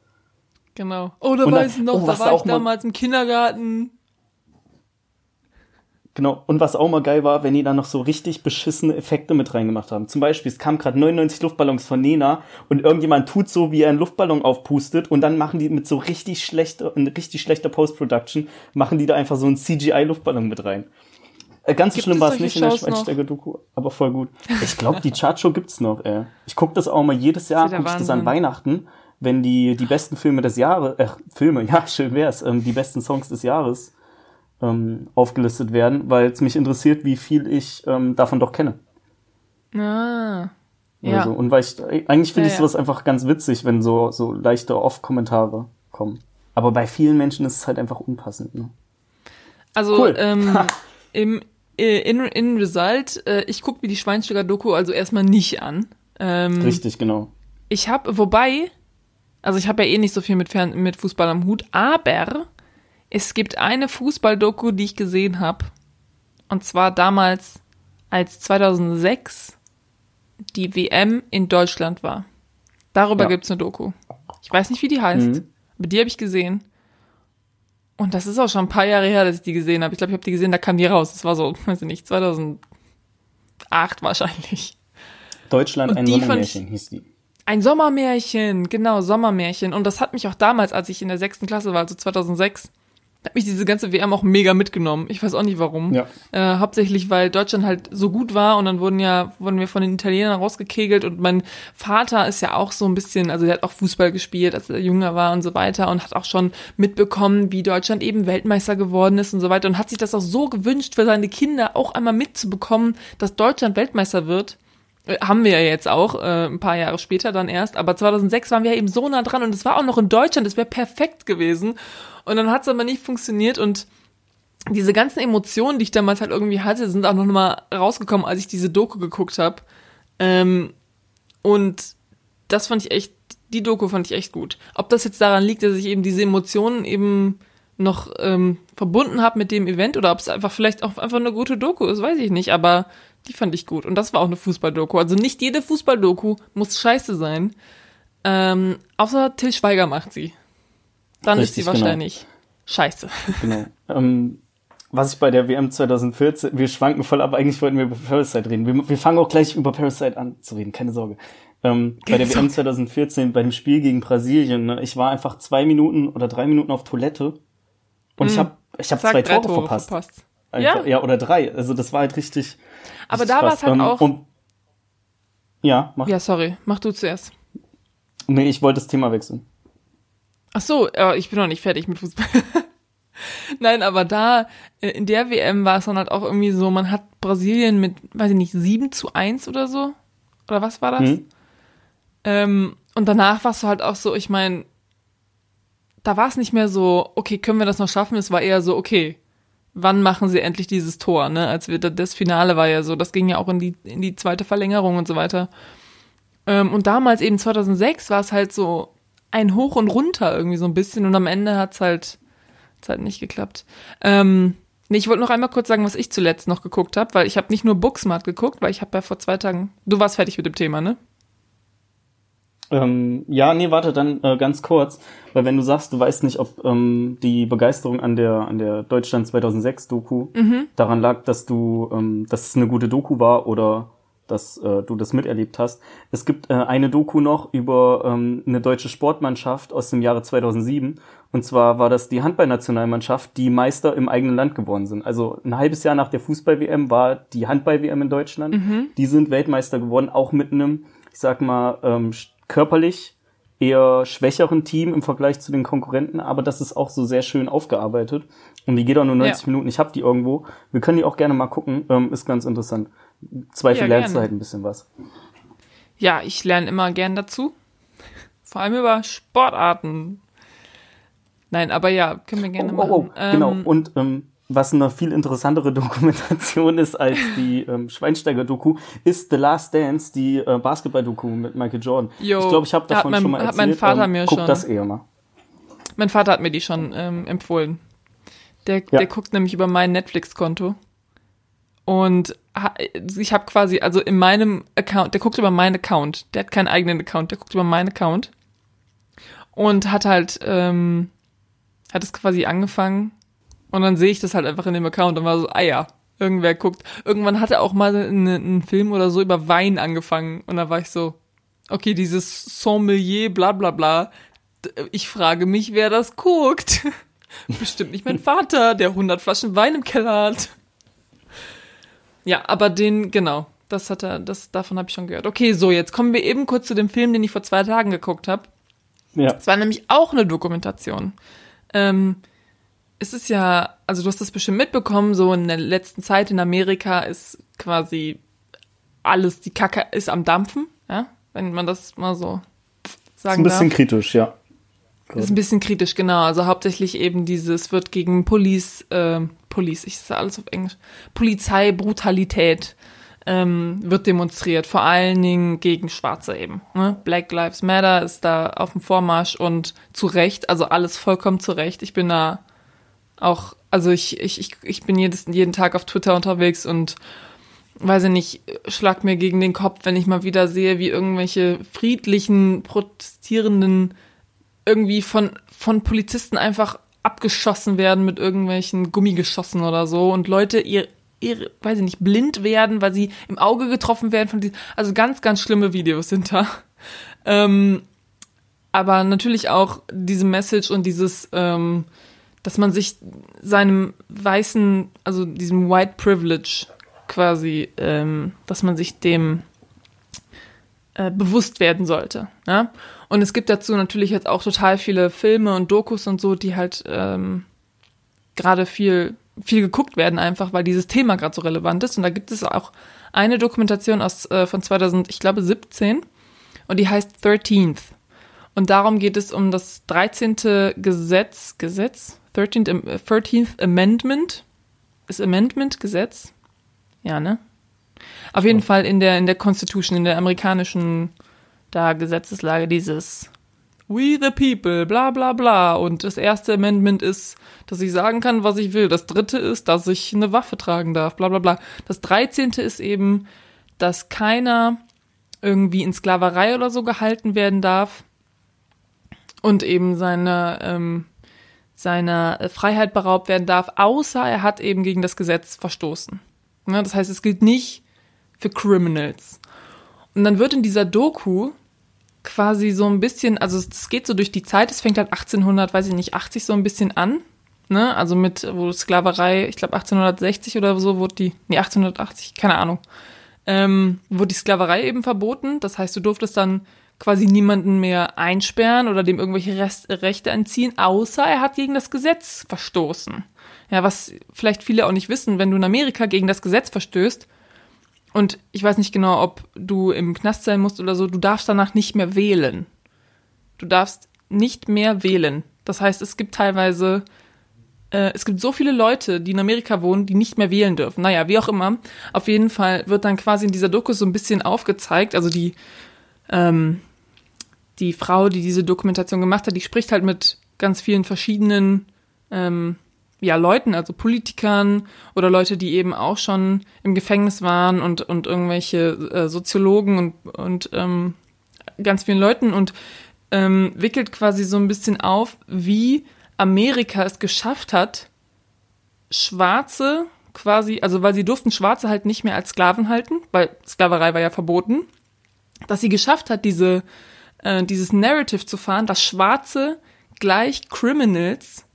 Genau. Oh, da weiß ich noch, oh, da war ich damals im Kindergarten. Genau. Und was auch mal geil war, wenn die da noch so richtig beschissene Effekte mit reingemacht haben. Zum Beispiel, es kam gerade 99 Luftballons von Nena und irgendjemand tut so, wie er einen Luftballon aufpustet und dann machen die mit so richtig schlechter, richtig schlechter Post-Production, machen die da einfach so einen CGI-Luftballon mit rein. Äh, ganz so schlimm war es nicht Shows in der Schweinsteiger-Doku, aber voll gut. Ich glaube, die Chartshow gibt's noch, ey. Ich guck das auch mal jedes Jahr, guck ich das an Weihnachten wenn die, die besten Filme des Jahres, äh, Filme, ja, schön wär's, ähm, die besten Songs des Jahres ähm, aufgelistet werden, weil es mich interessiert, wie viel ich ähm, davon doch kenne. Ah. Ja. Also, und weil ich, eigentlich finde ja, ich sowas ja. einfach ganz witzig, wenn so, so leichte Off-Kommentare kommen. Aber bei vielen Menschen ist es halt einfach unpassend. Ne? Also cool. ähm, [LAUGHS] im äh, in, in Result, äh, ich gucke mir die Schweinsteiger Doku also erstmal nicht an. Ähm, Richtig, genau. Ich habe, wobei, also ich habe ja eh nicht so viel mit, Fern mit Fußball am Hut, aber es gibt eine Fußball-Doku, die ich gesehen habe. Und zwar damals, als 2006 die WM in Deutschland war. Darüber ja. es eine Doku. Ich weiß nicht, wie die heißt, mhm. aber die habe ich gesehen. Und das ist auch schon ein paar Jahre her, dass ich die gesehen habe. Ich glaube, ich habe die gesehen, da kam die raus. Das war so, [LAUGHS] weiß ich nicht, 2008 wahrscheinlich. Deutschland Und ein Sommermärchen hieß die. Ein Sommermärchen, genau, Sommermärchen. Und das hat mich auch damals, als ich in der sechsten Klasse war, also 2006, hat mich diese ganze WM auch mega mitgenommen. Ich weiß auch nicht warum. Ja. Äh, hauptsächlich, weil Deutschland halt so gut war und dann wurden ja, wurden wir von den Italienern rausgekegelt und mein Vater ist ja auch so ein bisschen, also der hat auch Fußball gespielt, als er jünger war und so weiter und hat auch schon mitbekommen, wie Deutschland eben Weltmeister geworden ist und so weiter und hat sich das auch so gewünscht für seine Kinder auch einmal mitzubekommen, dass Deutschland Weltmeister wird. Haben wir ja jetzt auch, äh, ein paar Jahre später dann erst. Aber 2006 waren wir eben so nah dran und es war auch noch in Deutschland, es wäre perfekt gewesen. Und dann hat es aber nicht funktioniert und diese ganzen Emotionen, die ich damals halt irgendwie hatte, sind auch noch mal rausgekommen, als ich diese Doku geguckt habe. Ähm, und das fand ich echt, die Doku fand ich echt gut. Ob das jetzt daran liegt, dass ich eben diese Emotionen eben noch ähm, verbunden habe mit dem Event oder ob es einfach vielleicht auch einfach eine gute Doku ist, weiß ich nicht. Aber die fand ich gut. Und das war auch eine Fußballdoku. Also nicht jede Fußballdoku muss scheiße sein. Ähm, außer Till Schweiger macht sie. Dann Richtig, ist sie genau. wahrscheinlich genau. scheiße. Genau. Ähm, was ich bei der WM 2014, wir schwanken voll ab, eigentlich wollten wir über Parasite reden. Wir, wir fangen auch gleich über Parasite an zu reden, keine Sorge. Ähm, bei der WM 2014, bei dem Spiel gegen Brasilien, ne, ich war einfach zwei Minuten oder drei Minuten auf Toilette und mm. ich habe ich hab zwei Tore, Tore verpasst. verpasst. Einfach, ja. ja, oder drei. Also das war halt richtig. Aber da war es halt auch. Um, ja, mach. Ja, sorry, mach du zuerst. Nee, ich wollte das Thema wechseln. Ach so, ich bin noch nicht fertig mit Fußball. [LAUGHS] Nein, aber da, äh, in der WM war es dann halt auch irgendwie so, man hat Brasilien mit, weiß ich nicht, 7 zu 1 oder so? Oder was war das? Hm. Ähm, und danach warst du halt auch so, ich meine, da war es nicht mehr so, okay, können wir das noch schaffen? Es war eher so, okay, wann machen sie endlich dieses Tor, ne? Als wir das Finale war ja so, das ging ja auch in die in die zweite Verlängerung und so weiter. Ähm, und damals eben 2006 war es halt so ein Hoch und runter irgendwie so ein bisschen und am Ende hat's halt hat's halt nicht geklappt. Ähm, nee, ich wollte noch einmal kurz sagen, was ich zuletzt noch geguckt habe, weil ich habe nicht nur Booksmart geguckt, weil ich habe ja vor zwei Tagen, du warst fertig mit dem Thema, ne? Ähm, ja, nee, warte, dann äh, ganz kurz, weil wenn du sagst, du weißt nicht, ob ähm, die Begeisterung an der an der Deutschland 2006 Doku Mhm. daran lag, dass du, ähm, dass es eine gute Doku war oder dass äh, du das miterlebt hast. Es gibt äh, eine Doku noch über ähm, eine deutsche Sportmannschaft aus dem Jahre 2007 und zwar war das die Handballnationalmannschaft, die Meister im eigenen Land geworden sind. Also ein halbes Jahr nach der Fußball-WM war die Handball-WM in Deutschland. Die sind Weltmeister geworden, auch mit einem, ich sag mal, ähm, körperlich eher schwächeren Team im Vergleich zu den Konkurrenten, aber das ist auch so sehr schön aufgearbeitet. Und die geht auch nur 90 Ja. Minuten. Ich habe die irgendwo. Wir können die auch gerne mal gucken. Ähm, ist ganz interessant. Zweifel Ja, lernst du halt ein bisschen was. Ja, ich lerne immer gern dazu. Vor allem über Sportarten. Nein, aber ja, können wir gerne Oh, machen. oh, oh, genau. Ähm, Und ähm, was eine viel interessantere [LAUGHS] Dokumentation ist als die ähm, Schweinsteiger-Doku, ist The Last Dance, die äh, Basketball-Doku mit Michael Jordan. Jo, ich glaube, ich habe hat davon mein- schon mal hat erzählt. mein Vater ähm, mir guck schon. das eher mal. Mein Vater hat mir die schon ähm, empfohlen. Der, Ja. der guckt nämlich über mein Netflix-Konto. Und ich habe quasi, also in meinem Account, der guckt über meinen Account. Der hat keinen eigenen Account, der guckt über meinen Account. Und hat halt, ähm, hat es quasi angefangen. Und dann sehe ich das halt einfach in dem Account und war so, ah ja, irgendwer guckt. Irgendwann hat er auch mal eine- einen Film oder so über Wein angefangen. Und da war ich so, okay, dieses Sommelier, bla bla bla. Ich frage mich, wer das guckt. [LAUGHS] Bestimmt nicht mein Vater, der 100 Flaschen Wein im Keller hat. Ja, aber den, genau, das hat er, das, davon habe ich schon gehört. Okay, so, jetzt kommen wir eben kurz zu dem Film, den ich vor zwei Tagen geguckt habe. Ja. Es war nämlich auch eine Dokumentation. Ähm, es ist ja, also du hast das bestimmt mitbekommen, so in der letzten Zeit in Amerika ist quasi alles, die Kacke ist am Dampfen, ja, wenn man das mal so Ist sagen ein bisschen darf. kritisch, ja. Ist ein bisschen kritisch, genau. Also hauptsächlich eben dieses wird gegen Police, ähm, Police, ich sage alles auf Englisch, Polizeibrutalität ähm, wird demonstriert, vor allen Dingen gegen Schwarze eben. Ne? Black Lives Matter ist da auf dem Vormarsch und zu Recht, also alles vollkommen zu Recht. Ich bin da auch, also ich, ich, ich, ich bin jedes, jeden Tag auf Twitter unterwegs und weiß ich nicht, schlag mir gegen den Kopf, wenn ich mal wieder sehe, wie irgendwelche friedlichen, protestierenden irgendwie von, von Polizisten einfach abgeschossen werden mit irgendwelchen Gummigeschossen oder so und Leute ihr, ihr, weiß ich nicht, blind werden, weil sie im Auge getroffen werden von diesen, also ganz, ganz schlimme Videos sind da. Ähm, aber natürlich auch diese Message und dieses, ähm, dass man sich seinem weißen, also diesem White Privilege quasi, ähm, dass man sich dem äh, bewusst werden sollte. Ja? Und es gibt dazu natürlich jetzt auch total viele Filme und Dokus und so, die halt ähm, gerade viel, viel geguckt werden, einfach weil dieses Thema gerade so relevant ist. Und da gibt es auch eine Dokumentation aus äh, von 2000, ich glaube 17, und die heißt 13th. Und darum geht es um das 13. Gesetz, Gesetz, 13th, Am- äh, 13th Amendment. Ist Amendment Gesetz? Ja, ne? Auf jeden Fall in der, in der Constitution, in der amerikanischen da Gesetzeslage dieses We the people, bla bla bla. Und das erste Amendment ist, dass ich sagen kann, was ich will. Das dritte ist, dass ich eine Waffe tragen darf, bla bla bla. Das dreizehnte ist eben, dass keiner irgendwie in Sklaverei oder so gehalten werden darf und eben seine, ähm, seiner äh, Freiheit beraubt werden darf, außer er hat eben gegen das Gesetz verstoßen. Ne, das heißt, es gilt nicht für Criminals. Und dann wird in dieser Doku quasi so ein bisschen, also es geht so durch die Zeit, es fängt halt 1800, weiß ich nicht, 80 so ein bisschen an, ne, also mit, wo Sklaverei, ich glaube 1860 oder so wurde die, nee, 1880, keine Ahnung, ähm, wurde die Sklaverei eben verboten, das heißt, du durftest dann quasi niemanden mehr einsperren oder dem irgendwelche Rest, Rechte entziehen, außer er hat gegen das Gesetz verstoßen. Ja, was vielleicht viele auch nicht wissen, wenn du in Amerika gegen das Gesetz verstößt, und ich weiß nicht genau, ob du im Knast sein musst oder so, du darfst danach nicht mehr wählen. Du darfst nicht mehr wählen. Das heißt, es gibt teilweise, äh, es gibt so viele Leute, die in Amerika wohnen, die nicht mehr wählen dürfen. Naja, wie auch immer. Auf jeden Fall wird dann quasi in dieser Doku so ein bisschen aufgezeigt, also die, ähm, die Frau, die diese Dokumentation gemacht hat, die spricht halt mit ganz vielen verschiedenen ähm, ja, Leuten, also Politikern oder Leute, die eben auch schon im Gefängnis waren und, und irgendwelche äh, Soziologen und, und ähm, ganz vielen Leuten und ähm, wickelt quasi so ein bisschen auf, wie Amerika es geschafft hat, Schwarze quasi, also weil sie durften Schwarze halt nicht mehr als Sklaven halten, weil Sklaverei war ja verboten, dass sie geschafft hat, diese, äh, dieses Narrative zu fahren, dass Schwarze gleich Criminals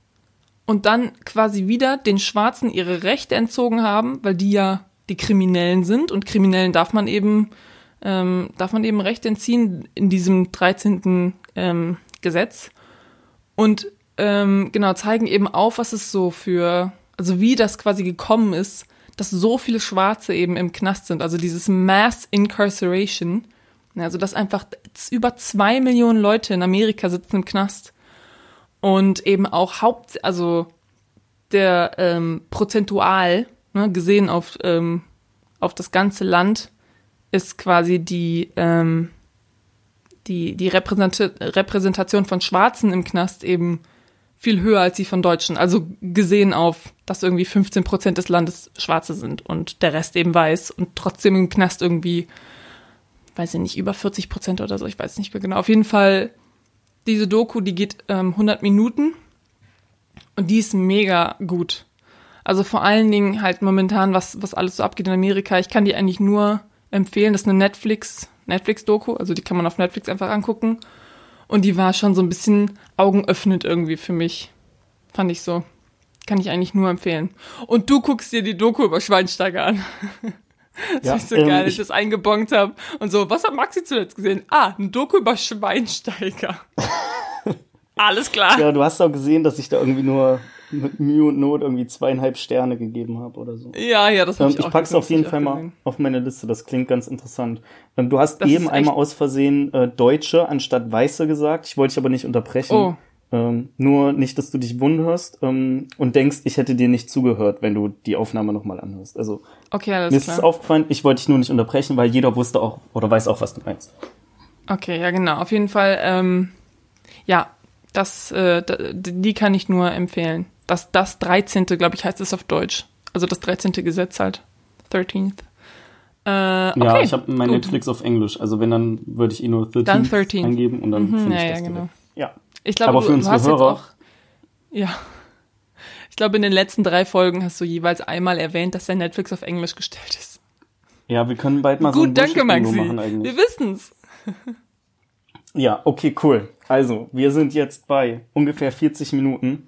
und dann quasi wieder den Schwarzen ihre Rechte entzogen haben, weil die ja die Kriminellen sind und Kriminellen darf man eben ähm, darf man eben Rechte entziehen in diesem 13. Ähm, Gesetz und ähm, genau zeigen eben auf, was es so für also wie das quasi gekommen ist, dass so viele Schwarze eben im Knast sind, also dieses Mass Incarceration, also dass einfach über zwei Millionen Leute in Amerika sitzen im Knast und eben auch Haupt, also der ähm, prozentual ne, gesehen auf ähm, auf das ganze Land ist quasi die ähm, die die Repräsentation von Schwarzen im Knast eben viel höher als die von Deutschen. Also gesehen auf, dass irgendwie 15 Prozent des Landes Schwarze sind und der Rest eben weiß und trotzdem im Knast irgendwie, weiß ich nicht, über 40 Prozent oder so, ich weiß nicht mehr genau. Auf jeden Fall diese Doku, die geht ähm, 100 Minuten und die ist mega gut. Also vor allen Dingen halt momentan, was, was alles so abgeht in Amerika. Ich kann die eigentlich nur empfehlen. Das ist eine Netflix, Netflix-Doku, also die kann man auf Netflix einfach angucken. Und die war schon so ein bisschen augenöffnend irgendwie für mich. Fand ich so. Kann ich eigentlich nur empfehlen. Und du guckst dir die Doku über Schweinsteiger an. [LAUGHS] Das [LAUGHS] ja, ist so ähm, geil, dass ich das eingebongt habe. Und so, was hat Maxi zuletzt gesehen? Ah, ein Doku über Schweinsteiger. [LAUGHS] Alles klar. Ja, du hast auch gesehen, dass ich da irgendwie nur mit Mühe und Not irgendwie zweieinhalb Sterne gegeben habe oder so. Ja, ja, das habe ähm, ich auch Ich pack's auf jeden Fall mal auf meine Liste, das klingt ganz interessant. Ähm, du hast das eben einmal aus Versehen äh, Deutsche anstatt Weiße gesagt. Ich wollte dich aber nicht unterbrechen. Oh. Ähm, nur nicht, dass du dich wundерst ähm, und denkst, ich hätte dir nicht zugehört, wenn du die Aufnahme nochmal anhörst. Also okay, alles mir ist es aufgefallen, ich wollte dich nur nicht unterbrechen, weil jeder wusste auch oder weiß auch, was du meinst. Okay, ja genau. Auf jeden Fall, ähm, ja, das, äh, die kann ich nur empfehlen. Das, das 13. glaube ich, heißt es auf Deutsch. Also das 13. Gesetz halt. 13th. Äh, okay, ja, ich habe mein gut. Netflix auf Englisch. Also wenn, dann würde ich eh nur 13, dann 13 eingeben und dann mhm, finde ich ja, das ja, genau. Ja. Ich glaube, Aber für du, unsere du hast Hörer, jetzt auch. Ja. Ich glaube, in den letzten drei Folgen hast du jeweils einmal erwähnt, dass der Netflix auf Englisch gestellt ist. Ja, wir können bald mal Gut, so ein danke, Maxi. machen eigentlich. Wir wissen's. [LAUGHS] ja, okay, cool. Also, wir sind jetzt bei ungefähr 40 Minuten.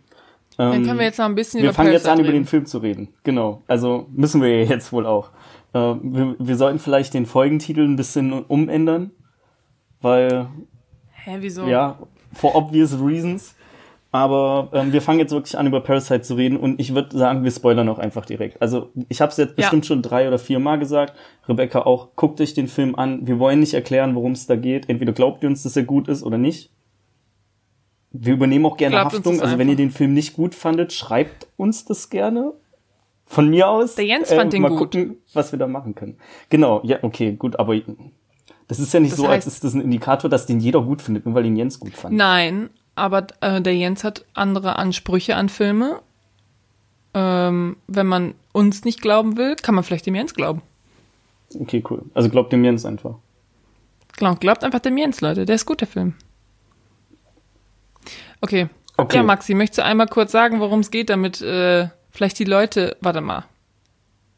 Dann können wir ähm, jetzt noch ein bisschen wir über Wir fangen jetzt an, reden. über den Film zu reden. Genau. Also müssen wir jetzt wohl auch. Äh, wir, wir sollten vielleicht den Folgentitel ein bisschen umändern, weil. Hä, wieso? Ja, for obvious reasons. Aber ähm, wir fangen jetzt wirklich an, über Parasite zu reden und ich würde sagen, wir spoilern auch einfach direkt. Also ich habe es jetzt bestimmt ja. schon drei oder vier Mal gesagt. Rebecca auch, guckt euch den Film an. Wir wollen nicht erklären, worum es da geht. Entweder glaubt ihr uns, dass er gut ist oder nicht. Wir übernehmen auch gerne glaubt Haftung. Also wenn ihr den Film nicht gut fandet, schreibt uns das gerne. Von mir aus. Der Jens fand äh, den mal gut. gucken, was wir da machen können. Genau, ja, okay, gut, aber das ist ja nicht das so, heißt, als ist das ein Indikator, dass den jeder gut findet, nur weil ihn Jens gut fand. Nein, aber äh, der Jens hat andere Ansprüche an Filme. Ähm, wenn man uns nicht glauben will, kann man vielleicht dem Jens glauben. Okay, cool. Also glaubt dem Jens einfach. Genau, glaubt einfach dem Jens, Leute. Der ist gut, der Film. Okay. okay. Ja, Maxi, möchtest du einmal kurz sagen, worum es geht, damit äh, vielleicht die Leute. Warte mal.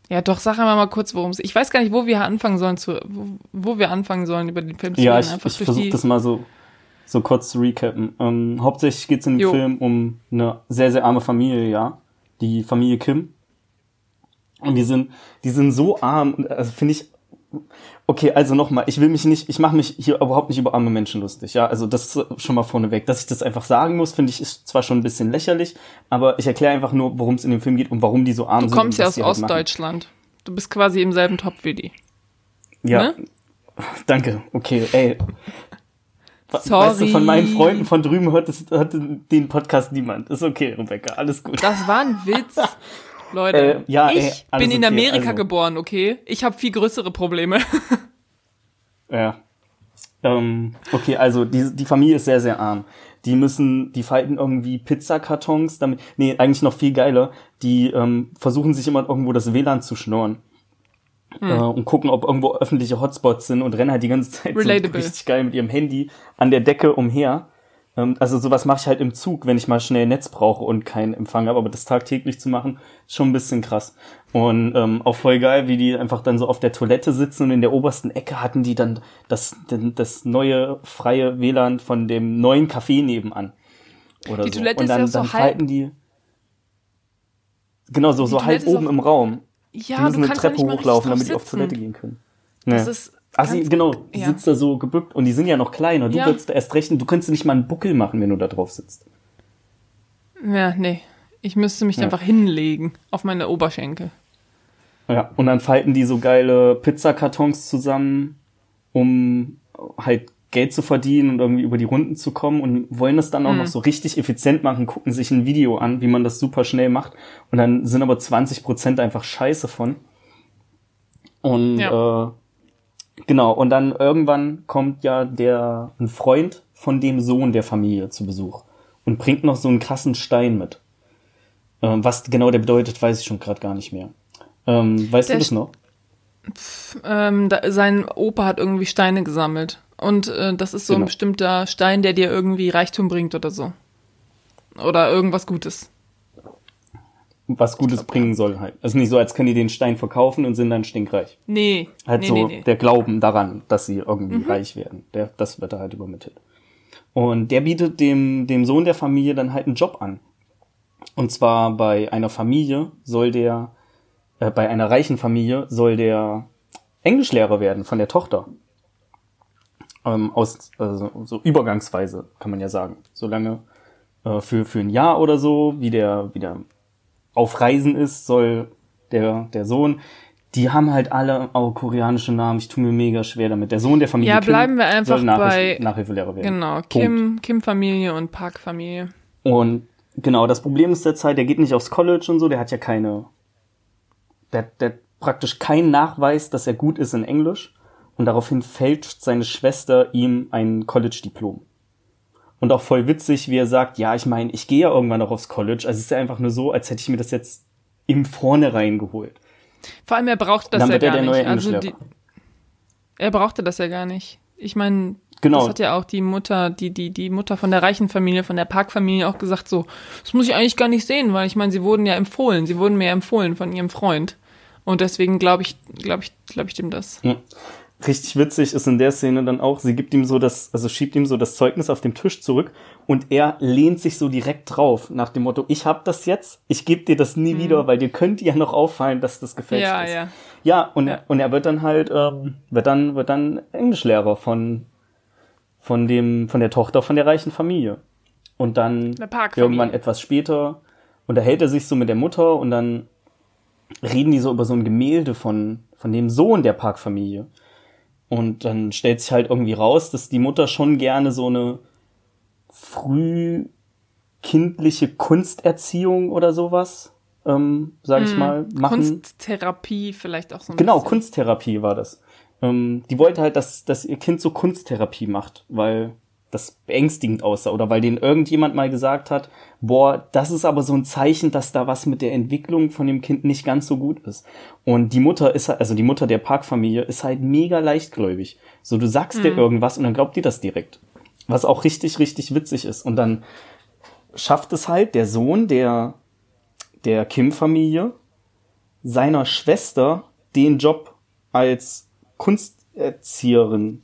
Ja, doch, sag einmal mal kurz, worum es. Ich weiß gar nicht, wo wir anfangen sollen zu, wo, wo wir anfangen sollen über den Film zu ja, reden. Ja, ich, ich versuche das mal so so kurz zu recappen. Ähm, hauptsächlich geht es in dem jo. Film um eine sehr, sehr arme Familie, ja. Die Familie Kim. Und die sind, die sind so arm, also finde ich. Okay, also nochmal, ich will mich nicht, ich mache mich hier überhaupt nicht über arme Menschen lustig, ja. Also das ist schon mal vorneweg. Dass ich das einfach sagen muss, finde ich, ist zwar schon ein bisschen lächerlich, aber ich erkläre einfach nur, worum es in dem Film geht und warum die so arm sind. Du kommst ja aus halt Ostdeutschland. Du bist quasi im selben Topf wie die. Ja. Ne? Danke. Okay, ey. Sorry. Weißt du, von meinen Freunden von drüben hört, es, hört den Podcast niemand. Ist okay, Rebecca, alles gut. Das war ein Witz. [LAUGHS] Leute, Äh, ja, ich ey, alles bin in okay, Amerika also. geboren, okay? Ich habe viel größere Probleme. Ja. Ähm, okay, also die, die Familie ist sehr, sehr arm. Die müssen, die falten irgendwie Pizzakartons, damit, nee, eigentlich noch viel geiler. Die ähm, versuchen sich immer irgendwo das WLAN zu schnorren. Hm. Äh, und gucken, ob irgendwo öffentliche Hotspots sind und rennen halt die ganze Zeit so richtig geil mit ihrem Handy an der Decke umher. Ähm, also sowas mache ich halt im Zug, wenn ich mal schnell Netz brauche und keinen Empfang habe, aber das tagtäglich zu machen, ist schon ein bisschen krass. Und ähm, auch voll geil, wie die einfach dann so auf der Toilette sitzen und in der obersten Ecke hatten die dann das, das neue freie WLAN von dem neuen Café nebenan. Oder Die so. Toilette und ist dann, ja so dann halb- falten die. Genau, so, so halb Toilette ist oben im Raum. Die Ja, müssen du eine Treppe hochlaufen, damit die auf. Toilette gehen können. Das ist Ach, sie, genau, die ja. sitzt da so gebückt und die sind ja noch kleiner. Du Ja. würdest da erst rechnen, du könntest nicht mal einen Buckel machen, wenn du da drauf sitzt. Ja, nee. Ich müsste mich Ja. einfach hinlegen auf meine Oberschenkel. Ja, und dann falten die so geile Pizzakartons zusammen, um halt Geld zu verdienen und irgendwie über die Runden zu kommen und wollen das dann auch noch so richtig effizient machen, gucken sich ein Video an, wie man das super schnell macht und dann sind aber 20% einfach scheiße von. Und Ja. äh, genau, und dann irgendwann kommt ja der ein Freund von dem Sohn der Familie zu Besuch und bringt noch so einen krassen Stein mit. Ähm, was genau der bedeutet, weiß ich schon gerade gar nicht mehr. Ähm, weißt Der du das noch? Ähm, da, sein Opa hat irgendwie Steine gesammelt. Und äh, das ist so Genau. ein bestimmter Stein, der dir irgendwie Reichtum bringt oder so. Oder irgendwas Gutes. Was Gutes bringen soll halt. Also nicht so, als können die den Stein verkaufen und sind dann stinkreich. Nee. Halt nee, so nee, nee. der Glauben daran, dass sie irgendwie reich werden. Der, das wird da halt übermittelt. Und der bietet dem, dem Sohn der Familie dann halt einen Job an. Und zwar bei einer Familie soll der, äh, bei einer reichen Familie soll der Englischlehrer werden von der Tochter. Ähm, aus, also so übergangsweise, kann man ja sagen. Solange äh, für, für ein Jahr oder so, wie der, wie der auf Reisen ist, soll der, der Sohn, die haben halt alle auch koreanische Namen. Ich tue mir mega schwer damit. Der Sohn der Familie Ja, Kim bleiben wir einfach soll Nachhilfe, bei- Nachhilfelehrer werden. Genau. Kim, Kim-Familie und Park-Familie. Und genau, das Problem ist derzeit, der geht nicht aufs College und so, der hat ja keine, der, der hat praktisch keinen Nachweis, dass er gut ist in Englisch. Und daraufhin fälscht seine Schwester ihm ein College-Diplom. Und auch voll witzig, wie er sagt, ja, ich meine, ich gehe ja irgendwann noch aufs College. Also es ist ja einfach nur so, als hätte ich mir das jetzt im Vornherein geholt. Vor allem, er brauchte das ja er gar der neue nicht. Also die, er brauchte das ja gar nicht. Ich meine, Genau. das hat ja auch die Mutter, die, die, die Mutter von der reichen Familie, von der Park-Familie auch gesagt, so, das muss ich eigentlich gar nicht sehen, weil ich meine, sie wurden ja empfohlen, sie wurden mir ja empfohlen von ihrem Freund. Und deswegen glaube ich, glaube ich, glaube ich dem das. Ja. Richtig witzig ist in der Szene dann auch, sie gibt ihm so das, also schiebt ihm so das Zeugnis auf dem Tisch zurück und er lehnt sich so direkt drauf, nach dem Motto, ich hab das jetzt, ich gebe dir das nie wieder, weil dir könnte ja noch auffallen, dass das gefälscht Mhm. Ja, ist. ja. Ja, und, Ja. und er wird dann halt, ähm, wird dann, wird dann Englischlehrer von, von dem, von der Tochter von der reichen Familie. Und dann irgendwann etwas später unterhält er sich so mit der Mutter und dann reden die so über so ein Gemälde von, von dem Sohn der Parkfamilie. Und dann stellt sich halt irgendwie raus, dass die Mutter schon gerne so eine frühkindliche Kunsterziehung oder sowas, ähm, sag ich mal, machen. Kunsttherapie vielleicht auch so ein Genau, bisschen. Kunsttherapie war das. Ähm, die wollte halt, dass, dass ihr Kind so Kunsttherapie macht, weil das beängstigend aussah oder weil denen irgendjemand mal gesagt hat, boah, das ist aber so ein Zeichen, dass da was mit der Entwicklung von dem Kind nicht ganz so gut ist. Und die Mutter ist halt, also die Mutter der Parkfamilie ist halt mega leichtgläubig. So, du sagst dir irgendwas und dann glaubt die das direkt. Was auch richtig, richtig witzig ist. Und dann schafft es halt der Sohn der, der Kim-Familie, seiner Schwester den Job als Kunsterzieherin.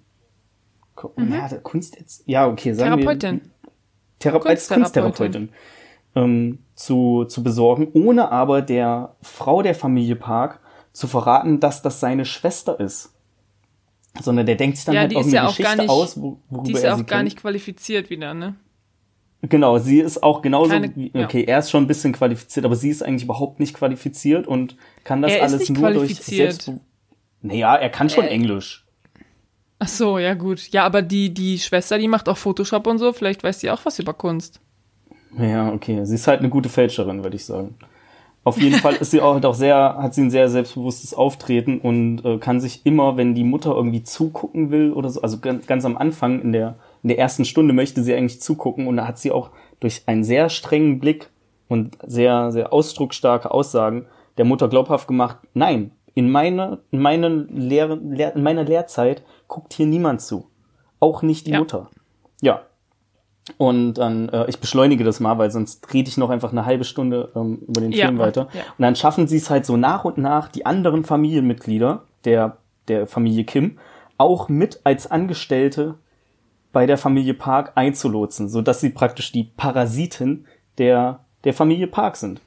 Ja, Kunsterz ja, okay, sagen Mhm. Therapeutin. wir. Thera als Kunsttherapeutin. Ähm, zu, zu besorgen, ohne aber der Frau der Familie Park zu verraten, dass das seine Schwester ist. Sondern der denkt sich dann Ja, halt irgendeine ja auch gar Geschichte nicht- aus, wo, worüber Die ist ja auch gar kennt. nicht qualifiziert wieder, ne? Genau, sie ist auch genauso, Keine- wie, ja. okay, er ist schon ein bisschen qualifiziert, aber sie ist eigentlich überhaupt nicht qualifiziert und kann das Er alles nur durch. Selbst, Naja, er kann schon Äh. Englisch. Ach so, ja gut. Ja, aber die, die Schwester, die macht auch Photoshop und so. Vielleicht weiß sie auch was über Kunst. Ja, okay. Sie ist halt eine gute Fälscherin, würde ich sagen. Auf jeden Fall ist sie auch halt auch sehr, hat sie ein sehr selbstbewusstes Auftreten und äh, kann sich immer, wenn die Mutter irgendwie zugucken will oder so, also ganz, ganz am Anfang in der, in der ersten Stunde möchte sie eigentlich zugucken und da hat sie auch durch einen sehr strengen Blick und sehr, sehr ausdrucksstarke Aussagen der Mutter glaubhaft gemacht, nein, in meiner, in meiner, Lehr Lehr in meiner Lehrzeit guckt hier niemand zu. Auch nicht die Ja. Mutter. Ja, und dann, äh, ich beschleunige das mal, weil sonst rede ich noch einfach eine halbe Stunde ähm, über den Ja, Film weiter. ja. Und dann schaffen sie es halt so nach und nach, die anderen Familienmitglieder der, der Familie Kim auch mit als Angestellte bei der Familie Park einzulotsen, sodass sie praktisch die Parasiten der, der Familie Park sind.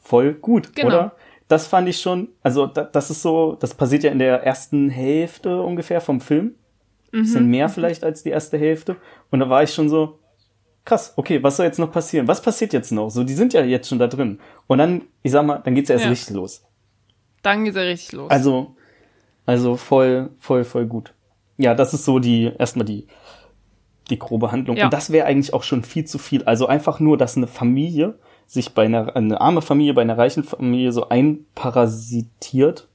Voll gut, Genau. oder? Das fand ich schon, also da, das ist so, das passiert ja in der ersten Hälfte ungefähr vom Film. Bisschen Mhm. mehr vielleicht als die erste Hälfte. Und da war ich schon so, krass, okay, was soll jetzt noch passieren? Was passiert jetzt noch? So, die sind ja jetzt schon da drin. Und dann, ich sag mal, dann geht's ja erst Ja. richtig los. Dann geht's ja richtig los. Also, also voll, voll, voll gut. Ja, das ist so die, erstmal die, die grobe Handlung. Ja. Und das wäre eigentlich auch schon viel zu viel. Also einfach nur, dass eine Familie sich bei einer, eine arme Familie bei einer reichen Familie so einparasitiert.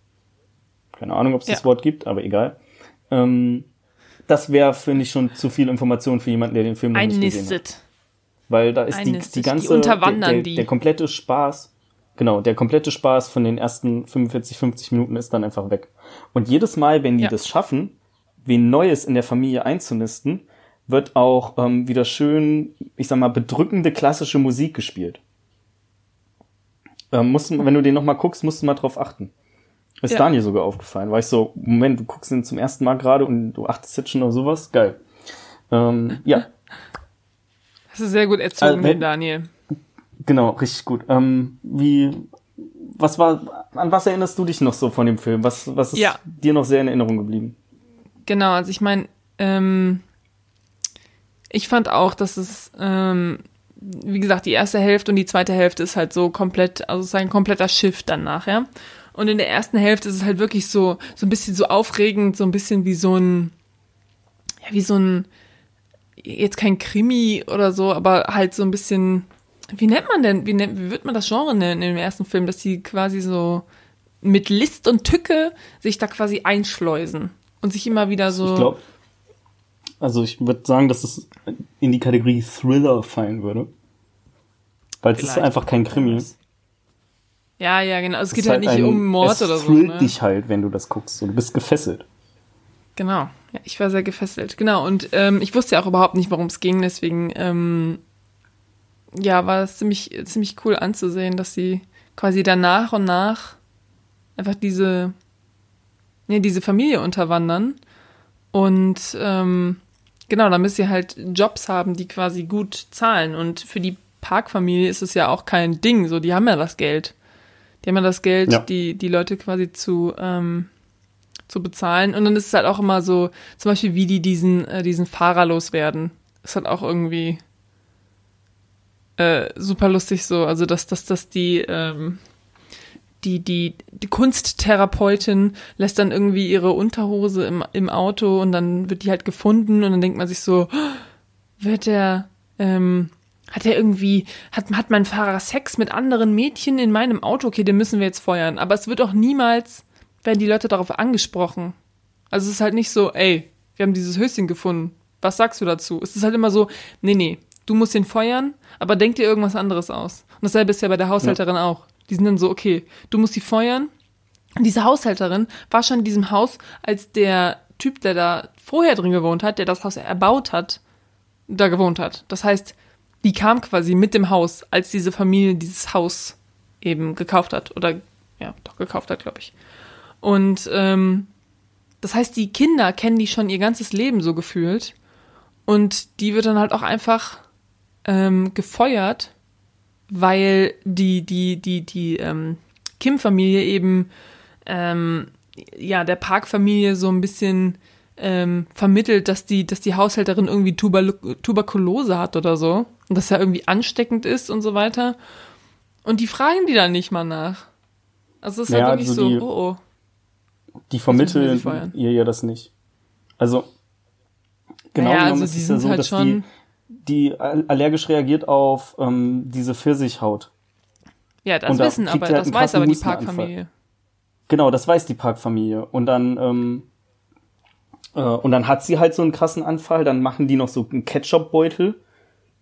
Keine Ahnung, ob es das Ja. Wort gibt, aber egal. Ähm, das wäre, finde ich, schon zu viel Information für jemanden, der den Film noch nicht gesehen hat. Einnistet. Weil da ist die, Einnistet. die Die ganze, unterwandern der, der, die. der komplette Spaß, genau, der komplette Spaß von den ersten 45, 50 Minuten ist dann einfach weg. Und jedes Mal, wenn die Ja. das schaffen, wen Neues in der Familie einzunisten, wird auch ähm, wieder schön, ich sag mal, bedrückende klassische Musik gespielt. Ähm, musst, wenn du den nochmal guckst, musst du mal drauf achten. Ist Ja. Daniel sogar aufgefallen. War ich so, Moment, du guckst ihn zum ersten Mal gerade und du achtest jetzt schon auf sowas? Geil. Ähm, ja, [LAUGHS] Das ist sehr gut erzogen, Also, wenn- Daniel. Genau, richtig gut. Ähm, wie, was war, an was erinnerst du dich noch so von dem Film? Was, was ist Ja. dir noch sehr in Erinnerung geblieben? Genau, also ich meine, ähm, ich fand auch, dass es, ähm, wie gesagt, die erste Hälfte und die zweite Hälfte ist halt so komplett, also es ist ein kompletter Shift danach, ja. Und in der ersten Hälfte ist es halt wirklich so, so ein bisschen so aufregend, so ein bisschen wie so ein, ja, wie so ein, jetzt kein Krimi oder so, aber halt so ein bisschen, wie nennt man denn, wie, nennt, wie wird man das Genre nennen im ersten Film, dass die quasi so mit List und Tücke sich da quasi einschleusen und sich immer wieder so. Ich glaube, also ich würde sagen, dass es in die Kategorie Thriller fallen würde. Weil es ist einfach kein Krimi. Es Ja, ja, genau. Es geht ist halt nicht ein- um Mord es oder so. thrillt Ne? dich halt, wenn du das guckst. So, du bist gefesselt. Genau. Ja, ich war sehr gefesselt. Genau. Und ähm, ich wusste ja auch überhaupt nicht, worum es ging. Deswegen, ähm, ja, war es ziemlich, ziemlich cool anzusehen, dass sie quasi dann nach und nach einfach diese, ja, diese Familie unterwandern. Und ähm, genau, da müssen sie halt Jobs haben, die quasi gut zahlen. Und für die Parkfamilie ist es ja auch kein Ding. So, die haben ja das Geld. Die haben ja das Geld, Ja. die, die Leute quasi zu, ähm, zu bezahlen. Und dann ist es halt auch immer so, zum Beispiel, wie die diesen, äh, diesen Fahrer loswerden. Ist halt auch irgendwie äh, super lustig so. Also, dass, dass, dass die, ähm, die, die, die Kunsttherapeutin lässt dann irgendwie ihre Unterhose im, im Auto und dann wird die halt gefunden und dann denkt man sich so, wird der, ähm, hat er irgendwie, hat, hat mein Fahrer Sex mit anderen Mädchen in meinem Auto? Okay, den müssen wir jetzt feuern. Aber es wird auch niemals, werden die Leute darauf angesprochen. Also es ist halt nicht so, ey, wir haben dieses Höschen gefunden. Was sagst du dazu? Es ist halt immer so, nee, nee, du musst den feuern, aber denk dir irgendwas anderes aus. Und dasselbe ist ja bei der Haushälterin auch. Die sind dann so, okay, du musst die feuern. Und diese Haushälterin war schon in diesem Haus, als der Typ, der da vorher drin gewohnt hat, der das Haus erbaut hat, da gewohnt hat. Das heißt, die kam quasi mit dem Haus, als diese Familie dieses Haus eben gekauft hat. Oder ja, doch gekauft hat, glaube ich. Und ähm, das heißt, die Kinder kennen die schon ihr ganzes Leben so gefühlt. Und die wird dann halt auch einfach ähm, gefeuert, weil die, die, die, die ähm, Kim-Familie eben ähm, ja der Park-Familie so ein bisschen ähm, vermittelt, dass die, dass die Haushälterin irgendwie Tuberl Tuberkulose hat oder so. Und dass er irgendwie ansteckend ist und so weiter. Und die fragen die dann nicht mal nach. Also es ist Ja, halt wirklich also so, die- oh oh. die vermitteln ihr ja das nicht. Also, genau naja, genommen also ist es ja sind so, halt dass schon. die, die all- allergisch reagiert auf ähm, diese Pfirsichhaut. ja, das da wissen, aber halt das weiß aber die. Parkfamilie. Genau, das weiß die Parkfamilie. Und dann, ähm, äh, und dann hat sie halt so einen krassen Anfall. Dann machen die noch so einen Ketchupbeutel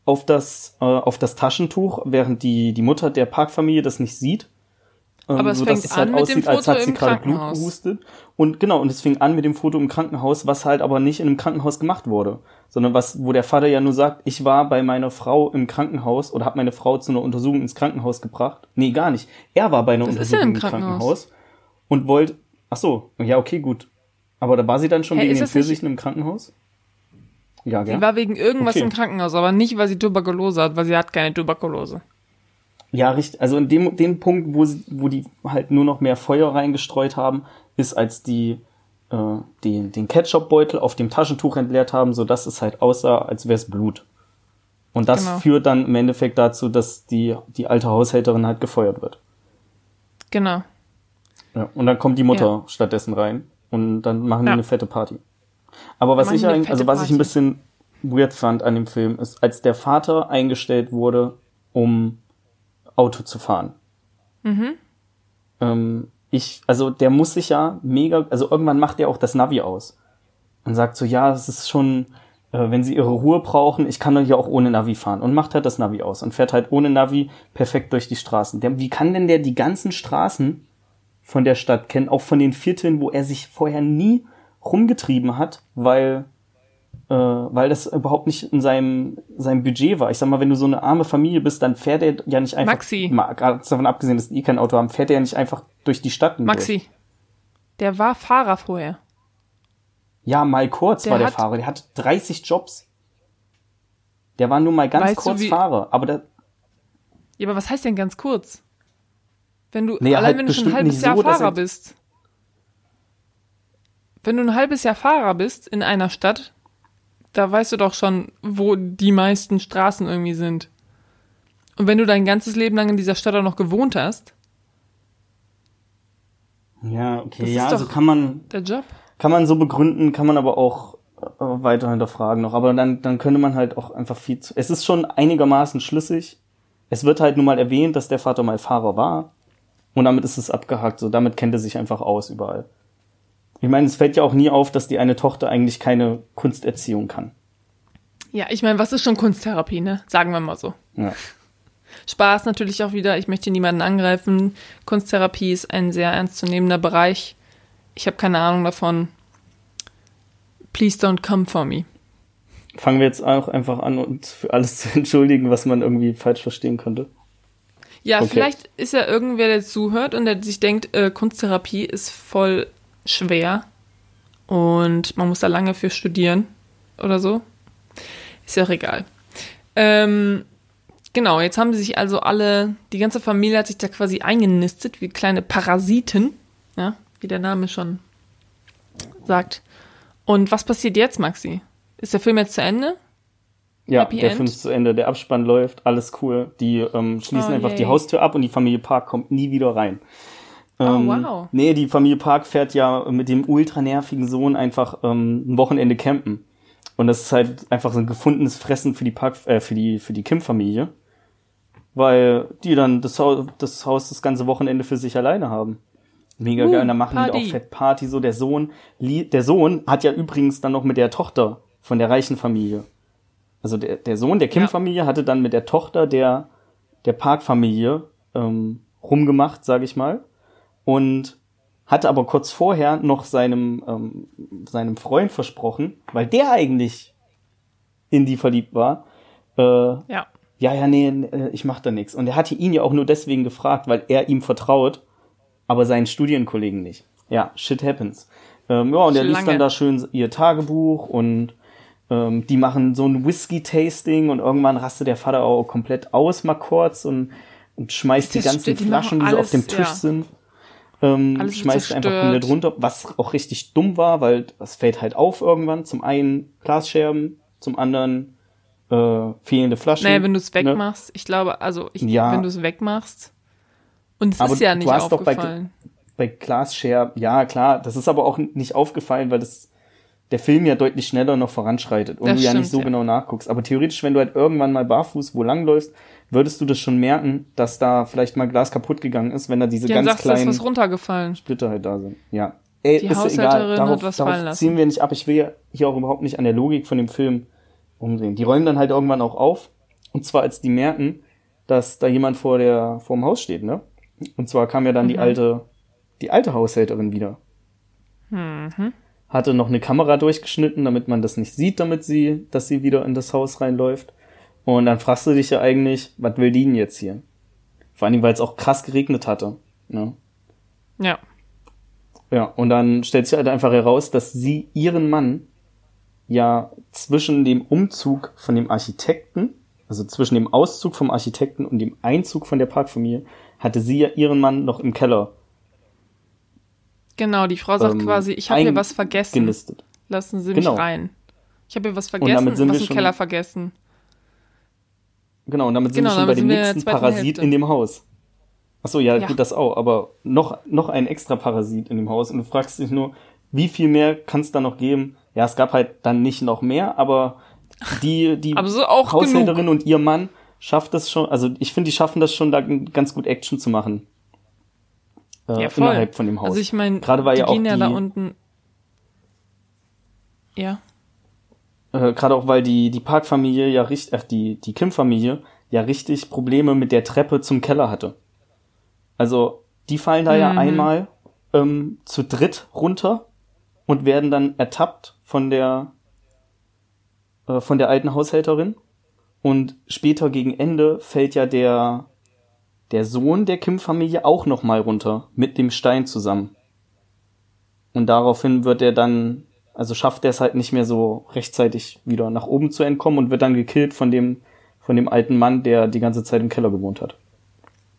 auf das, äh, auf das Taschentuch, während die, die Mutter der Parkfamilie das nicht sieht. Ähm, Aber es sodass fängt halt an mit dem aussieht, als Foto hat sie im gerade Blut Krankenhaus. gehustet. Und genau, und es fing an mit dem Foto im Krankenhaus, was halt aber nicht in einem Krankenhaus gemacht wurde. Sondern was, wo der Vater ja nur sagt, ich war bei meiner Frau im Krankenhaus oder habe meine Frau zu einer Untersuchung ins Krankenhaus gebracht. Nee, gar nicht. Er war bei einer Das ist ja Untersuchung im Krankenhaus. Krankenhaus und wollte. Ach so, ja, okay, gut. Aber da war sie dann schon Hä, wegen den Pfirsichen im Krankenhaus? Ja, Sie gell? war wegen irgendwas Okay. im Krankenhaus, aber nicht, weil sie Tuberkulose hat, weil sie hat keine Tuberkulose. Ja, richtig. Also in dem, dem Punkt, wo, sie, wo die halt nur noch mehr Feuer reingestreut haben, ist, als die äh, den, den Ketchupbeutel auf dem Taschentuch entleert haben, sodass es halt aussah, als wäre es Blut. Und das Genau. führt dann im Endeffekt dazu, dass die, die alte Haushälterin halt gefeuert wird. Genau. Ja, und dann kommt die Mutter stattdessen rein und dann machen die Ja. eine fette Party. Aber was ich eigentlich, also was ich ein bisschen weird fand an dem Film, ist, als der Vater eingestellt wurde, um Auto zu fahren. Mhm. Ähm, ich, also der muss sich ja mega, also irgendwann macht er auch das Navi aus und sagt so, ja, es ist schon, äh, wenn sie ihre Ruhe brauchen, ich kann doch hier auch ohne Navi fahren und macht halt das Navi aus und fährt halt ohne Navi perfekt durch die Straßen. Der, wie kann denn der die ganzen Straßen von der Stadt kennen, auch von den Vierteln, wo er sich vorher nie rumgetrieben hat, weil weil das überhaupt nicht in seinem seinem Budget war. Ich sag mal, wenn du so eine arme Familie bist, dann fährt er ja nicht einfach Maxi. mal ganz davon abgesehen, dass die kein Auto haben, fährt er ja nicht einfach durch die Stadt. durch. Maxi, der war Fahrer vorher. Ja, mal kurz Der war der hat- Fahrer. Der hat 30 Jobs. Der war nur mal ganz kurz Fahrer. Aber der, Ja, aber was heißt denn ganz kurz? Wenn du, Nee, allein halt wenn du schon ein halbes Jahr so, Fahrer er- bist. Wenn du ein halbes Jahr Fahrer bist in einer Stadt, da weißt du doch schon, wo die meisten Straßen irgendwie sind. Und wenn du dein ganzes Leben lang in dieser Stadt auch noch gewohnt hast, ja, okay, ja, also kann man, der Job. kann man so begründen, kann man aber auch äh, weiter hinterfragen noch. Aber dann, dann könnte man halt auch einfach viel zu, es ist schon einigermaßen schlüssig. Es wird halt nun mal erwähnt, dass der Vater mal Fahrer war. Und damit ist es abgehakt. So, damit kennt er sich einfach aus überall. Ich meine, es fällt ja auch nie auf, dass die eine Tochter eigentlich keine Kunsterziehung kann. Ja, ich meine, was ist schon Kunsttherapie, ne? Sagen wir mal so. Ja. Spaß natürlich auch wieder. Ich möchte niemanden angreifen. Kunsttherapie ist ein sehr ernstzunehmender Bereich. Ich habe keine Ahnung davon. Please don't come for me. Fangen wir jetzt auch einfach an, uns für alles zu [LAUGHS] entschuldigen, was man irgendwie falsch verstehen könnte. Ja, Okay. vielleicht ist ja irgendwer, der zuhört und der sich denkt, äh, Kunsttherapie ist voll schwer und man muss da lange für studieren oder so. Ist ja auch egal. Ähm, genau, jetzt haben sie sich also alle, die ganze Familie hat sich da quasi eingenistet, wie kleine Parasiten, ja, wie der Name schon sagt. Und was passiert jetzt, Maxi? Ist der Film jetzt zu Ende? Ja, Happy der End? Film ist zu Ende, der Abspann läuft, alles cool. Die ähm, schließen Oh, einfach yay. die Haustür ab und die Familie Park kommt nie wieder rein. Ähm, Oh, wow. Nee, die Familie Park fährt ja mit dem ultra nervigen Sohn einfach ähm, ein Wochenende campen. Und das ist halt einfach so ein gefundenes Fressen für die Park, äh, für die, für die Kim-Familie. Weil die dann das Haus, das Haus das ganze Wochenende für sich alleine haben. Mega Uh, geil. Und dann machen die Party. auch fett Party. So der Sohn, der Sohn hat ja übrigens dann noch mit der Tochter von der reichen Familie. Also der, der Sohn der Kim-Familie hatte dann mit der Tochter der, der Park-Familie ähm, rumgemacht, sage ich mal. Und hatte aber kurz vorher noch seinem, ähm, seinem Freund versprochen, weil der eigentlich in die verliebt war, äh, Ja. ja, ja, nee, äh, ich mach da nichts. Und er hatte ihn ja auch nur deswegen gefragt, weil er ihm vertraut, aber seinen Studienkollegen nicht. Ja, shit happens. Ähm, ja, und er liest dann da schön ihr Tagebuch und ähm, die machen so ein Whisky-Tasting und irgendwann rastet der Vater auch komplett aus mal kurz und, und schmeißt die Das ganzen die Flaschen, die so auf dem Tisch ja. sind. Ähm, Alles schmeißt einfach komplett runter, was auch richtig dumm war, weil das fällt halt auf irgendwann. Zum einen Glasscherben, zum anderen äh, fehlende Flaschen. Naja, wenn du es ne? wegmachst, ich glaube, also ich, Ja. wenn du es wegmachst und es Aber ist ja nicht doch bei- aufgefallen. bei Glassshare, ja klar, das ist aber auch nicht aufgefallen, weil das der Film ja deutlich schneller noch voranschreitet und Das du ja nicht so ja. genau nachguckst. Aber theoretisch, wenn du halt irgendwann mal barfuß wo langläufst, würdest du das schon merken, dass da vielleicht mal Glas kaputt gegangen ist, wenn da diese Ja, ganz sagst kleinen was runtergefallen. Splitter halt da sind. Ja. Ey, Die ist egal. hat Darauf, was fallen darauf lassen. ziehen wir nicht ab. Ich will ja hier auch überhaupt nicht an der Logik von dem Film umsehen. Die räumen dann halt irgendwann auch auf. Und zwar, als die merken, dass da jemand vor der, vor dem Haus steht, ne? Und zwar kam ja dann die alte, die alte Haushälterin wieder. Hatte noch eine Kamera durchgeschnitten, damit man das nicht sieht, damit sie, dass sie wieder in das Haus reinläuft. Und dann fragst du dich ja eigentlich, was will die denn jetzt hier? Vor allem, weil es auch krass geregnet hatte. Ne? Ja. Ja, und dann stellt sich halt einfach heraus, dass sie ihren Mann ja zwischen dem Umzug von dem Architekten, also zwischen dem Auszug vom Architekten und dem Einzug von der Parkfamilie, hatte sie ja ihren Mann noch im Keller Genau, die Frau sagt ähm, quasi, ich habe hier was vergessen. gelistet. Lassen Sie Genau. mich rein. Ich habe hier was damit vergessen, sind was wir im schon- Keller vergessen. Genau, und damit sind Genau, wir schon bei dem nächsten Parasit Hälfte. in dem Haus. Ach so, ja, Ja. gut, das auch, aber noch, noch ein extra Parasit in dem Haus und du fragst dich nur, wie viel mehr kann es da noch geben? Ja, es gab halt dann nicht noch mehr, aber die, die [LAUGHS] Aber so Haushälterin und ihr Mann schafft es schon, also ich finde, die schaffen das schon, da ganz gut Action zu machen. Äh, Ja, voll. innerhalb von dem Haus. Also ich meine, Gerade die ja auch gehen ja die- da unten. Ja. Äh, gerade auch weil die, die Parkfamilie ja richtig, ach, die, die Kim-Familie ja richtig Probleme mit der Treppe zum Keller hatte. Also, die fallen da ja Mhm. einmal ähm, zu dritt runter und werden dann ertappt von der, äh, von der alten Haushälterin. Und später gegen Ende fällt ja der, der Sohn der Kim-Familie auch nochmal runter mit dem Stein zusammen. Und daraufhin wird er dann, also schafft er es halt nicht mehr so rechtzeitig wieder nach oben zu entkommen und wird dann gekillt von dem, von dem alten Mann, der die ganze Zeit im Keller gewohnt hat.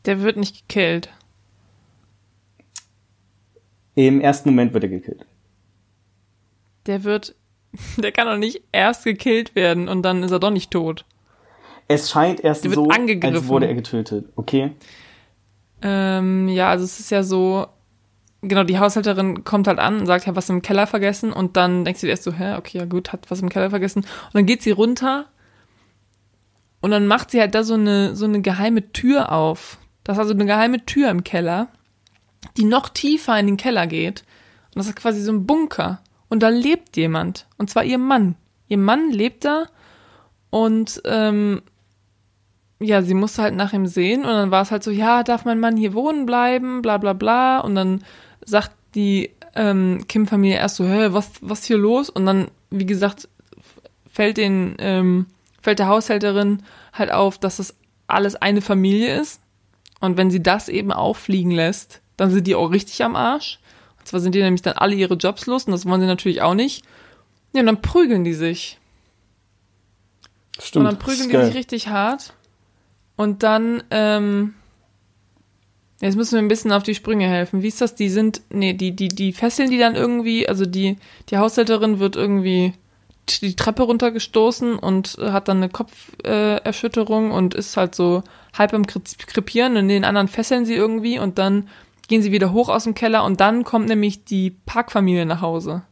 Der wird nicht gekillt. Im ersten Moment wird er gekillt. Der wird. [LAUGHS] Der kann doch nicht erst gekillt werden und dann ist er doch nicht tot. Es scheint erst Der so, als wurde er getötet. Okay. Ähm, ja, also es ist ja so, genau, die Haushälterin kommt halt an und sagt, ja, was im Keller vergessen und dann denkst du dir erst so, hä, okay, ja gut, hat was im Keller vergessen. Und dann geht sie runter und dann macht sie halt da so eine, so eine geheime Tür auf. Das ist also eine geheime Tür im Keller, die noch tiefer in den Keller geht. Und das ist quasi so ein Bunker. Und da lebt jemand. Und zwar ihr Mann. Ihr Mann lebt da und ähm, ja, sie musste halt nach ihm sehen und dann war es halt so, ja, darf mein Mann hier wohnen bleiben, bla bla bla. Und dann sagt die ähm, Kim-Familie erst so, hä, was, was hier los? Und dann, wie gesagt, fällt den, ähm, fällt der Haushälterin halt auf, dass das alles eine Familie ist. Und wenn sie das eben auffliegen lässt, dann sind die auch richtig am Arsch. Und zwar sind die nämlich dann alle ihre Jobs los und das wollen sie natürlich auch nicht. Ja, und dann prügeln die sich. Stimmt. Und dann prügeln die sich richtig hart. Und dann, ähm, jetzt müssen wir ein bisschen auf die Sprünge helfen. Wie ist das? Die sind, nee, die, die, die fesseln die dann irgendwie, also die, die Haushälterin wird irgendwie die Treppe runtergestoßen und äh, hat dann eine Kopferschütterung äh, und ist halt so halb am Kri- Krepieren und den anderen fesseln sie irgendwie und dann gehen sie wieder hoch aus dem Keller und dann kommt nämlich die Parkfamilie nach Hause.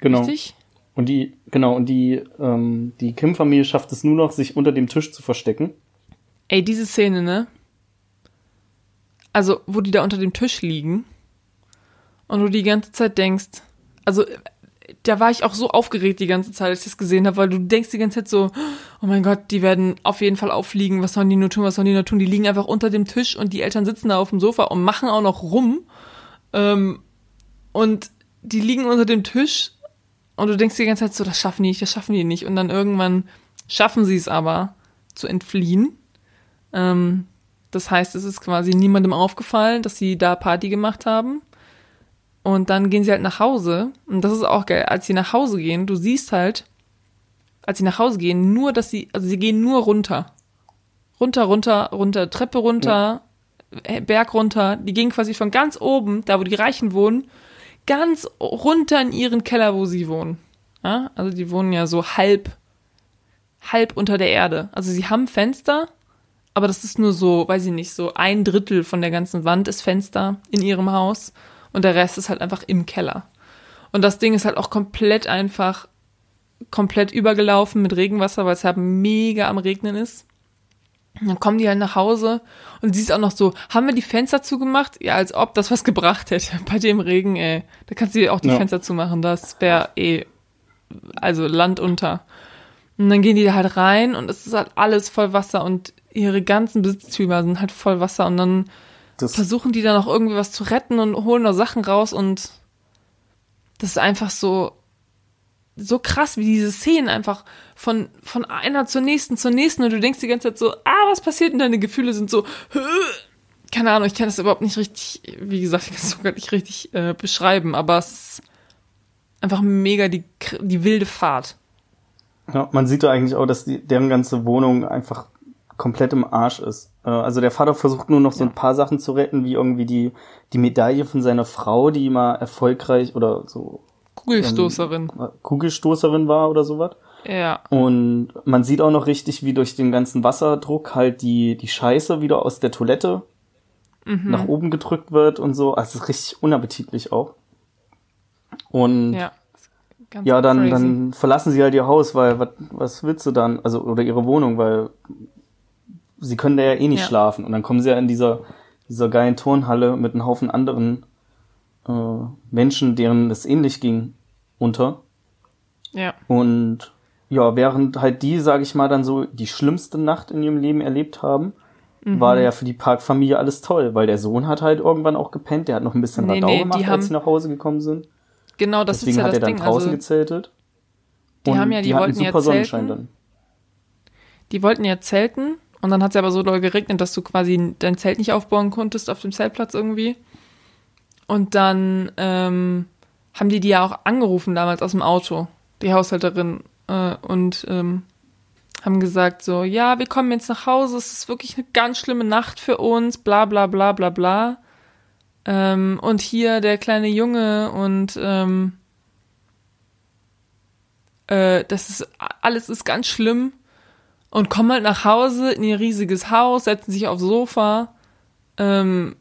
Genau. Richtig? Und die, genau, und die, ähm, die Kim-Familie schafft es nur noch, sich unter dem Tisch zu verstecken. Ey, diese Szene, ne? Also, wo die da unter dem Tisch liegen und du die ganze Zeit denkst, also da war ich auch so aufgeregt die ganze Zeit, als ich das gesehen habe, weil du denkst die ganze Zeit so, oh mein Gott, die werden auf jeden Fall auffliegen, was sollen die nur tun, was sollen die nur tun? Die liegen einfach unter dem Tisch und die Eltern sitzen da auf dem Sofa und machen auch noch rum. Ähm, und die liegen unter dem Tisch und du denkst die ganze Zeit so, das schaffen die nicht, das schaffen die nicht. Und dann irgendwann schaffen sie es aber zu entfliehen. Ähm, das heißt, es ist quasi niemandem aufgefallen, dass sie da Party gemacht haben. Und dann gehen sie halt nach Hause. Und das ist auch geil. Als sie nach Hause gehen, du siehst halt, als sie nach Hause gehen, nur, dass sie, also sie gehen nur runter. Runter, runter, runter, Treppe runter, äh, Berg runter. Die gehen quasi von ganz oben, da wo die Reichen wohnen, ganz runter in ihren Keller, wo sie wohnen. Ja? Also die wohnen ja so halb, halb unter der Erde. Also sie haben Fenster, aber das ist nur so, weiß ich nicht, so ein Drittel von der ganzen Wand ist Fenster in ihrem Haus und der Rest ist halt einfach im Keller. Und das Ding ist halt auch komplett einfach komplett übergelaufen mit Regenwasser, weil es halt mega am Regnen ist. Und dann kommen die halt nach Hause und sie ist auch noch so, haben wir die Fenster zugemacht? Ja, als ob das was gebracht hätte. [LAUGHS] Bei dem Regen, ey. Da kannst du dir auch die ja. Fenster zumachen. Das wäre eh, also Land unter. Und dann gehen die da halt rein und es ist halt alles voll Wasser und ihre ganzen Besitztümer sind halt voll Wasser und dann das versuchen die da noch irgendwie was zu retten und holen noch Sachen raus und das ist einfach so, so krass, wie diese Szenen einfach von, von einer zur nächsten zur nächsten und du denkst die ganze Zeit so, ah, was passiert und deine Gefühle sind so, keine Ahnung, ich kann das überhaupt nicht richtig, wie gesagt, ich kann es [LAUGHS] sogar nicht richtig äh, beschreiben, aber es ist einfach mega die, die wilde Fahrt. Ja, man sieht da eigentlich auch, dass die, deren ganze Wohnung einfach komplett im Arsch ist. Äh, also der Vater versucht nur noch so ein paar Sachen zu retten, wie irgendwie die, die Medaille von seiner Frau, die mal erfolgreich oder so Kugelstoßerin. Ähm, Kugelstoßerin war oder sowas. Ja. Und man sieht auch noch richtig, wie durch den ganzen Wasserdruck halt die, die Scheiße wieder aus der Toilette mhm. nach oben gedrückt wird und so. Also richtig unappetitlich auch. Und ja, ja dann, dann verlassen sie halt ihr Haus, weil was, was willst du dann? Also, oder ihre Wohnung, weil sie können da ja eh nicht ja. schlafen. Und dann kommen sie ja in dieser, dieser geilen Turnhalle mit einem Haufen anderen äh, Menschen, deren es ähnlich ging, unter. Ja. Und ja, während halt die, sage ich mal, dann so die schlimmste Nacht in ihrem Leben erlebt haben, mhm. war ja für die Parkfamilie alles toll, weil der Sohn hat halt irgendwann auch gepennt, der hat noch ein bisschen nee, Radau nee, gemacht, als sie nach Hause gekommen sind. Genau, das Deswegen ist ja hat das er dann Ding. draußen also, gezeltet. Die haben ja, die, die wollten super ja Sonnenschein zelten. dann. Die wollten ja zelten und dann hat es aber so doll geregnet, dass du quasi dein Zelt nicht aufbauen konntest auf dem Zeltplatz irgendwie. Und dann ähm, haben die die ja auch angerufen damals aus dem Auto, die Haushälterin, äh, und ähm, haben gesagt so, ja, wir kommen jetzt nach Hause, es ist wirklich eine ganz schlimme Nacht für uns, bla bla bla bla bla. Ähm, und hier der kleine Junge und ähm, äh, das ist alles ist ganz schlimm und kommen halt nach Hause in ihr riesiges Haus, setzen sich aufs Sofa. Ähm,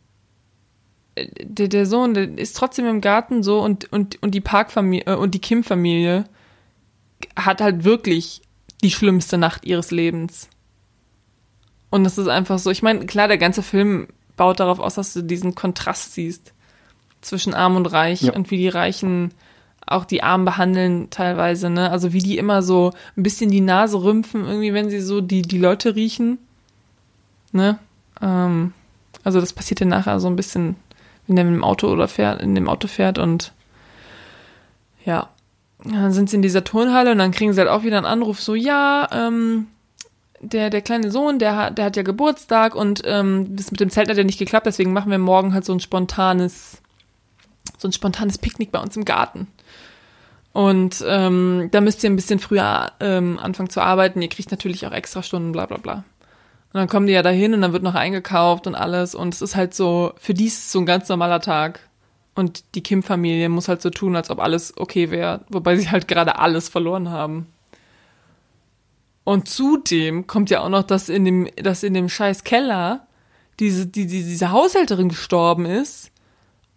der, der Sohn, der ist trotzdem im Garten so und, und, und die Parkfamilie äh, und die Kim-Familie hat halt wirklich die schlimmste Nacht ihres Lebens. Und das ist einfach so, ich meine, klar, der ganze Film baut darauf aus, dass du diesen Kontrast siehst zwischen Arm und Reich ja. und wie die Reichen auch die Armen behandeln teilweise, ne? Also wie die immer so ein bisschen die Nase rümpfen, irgendwie, wenn sie so die, die Leute riechen. Ne? Ähm, also das passiert ja nachher so ein bisschen, wenn der mit dem Auto oder fährt, in dem Auto fährt und ja. Dann sind sie in dieser Turnhalle und dann kriegen sie halt auch wieder einen Anruf, so, ja, ähm, der, der kleine Sohn, der hat, der hat ja Geburtstag und ähm, das mit dem Zelt hat ja nicht geklappt, deswegen machen wir morgen halt so ein spontanes, so ein spontanes Picknick bei uns im Garten. Und ähm, da müsst ihr ein bisschen früher ähm, anfangen zu arbeiten. Ihr kriegt natürlich auch extra Stunden, bla bla bla. Und dann kommen die ja dahin und dann wird noch eingekauft und alles. Und es ist halt so, für die ist es so ein ganz normaler Tag. Und die Kim-Familie muss halt so tun, als ob alles okay wäre, wobei sie halt gerade alles verloren haben. Und zudem kommt ja auch noch, dass in dem, dass in dem scheiß Keller diese, die, die, diese Haushälterin gestorben ist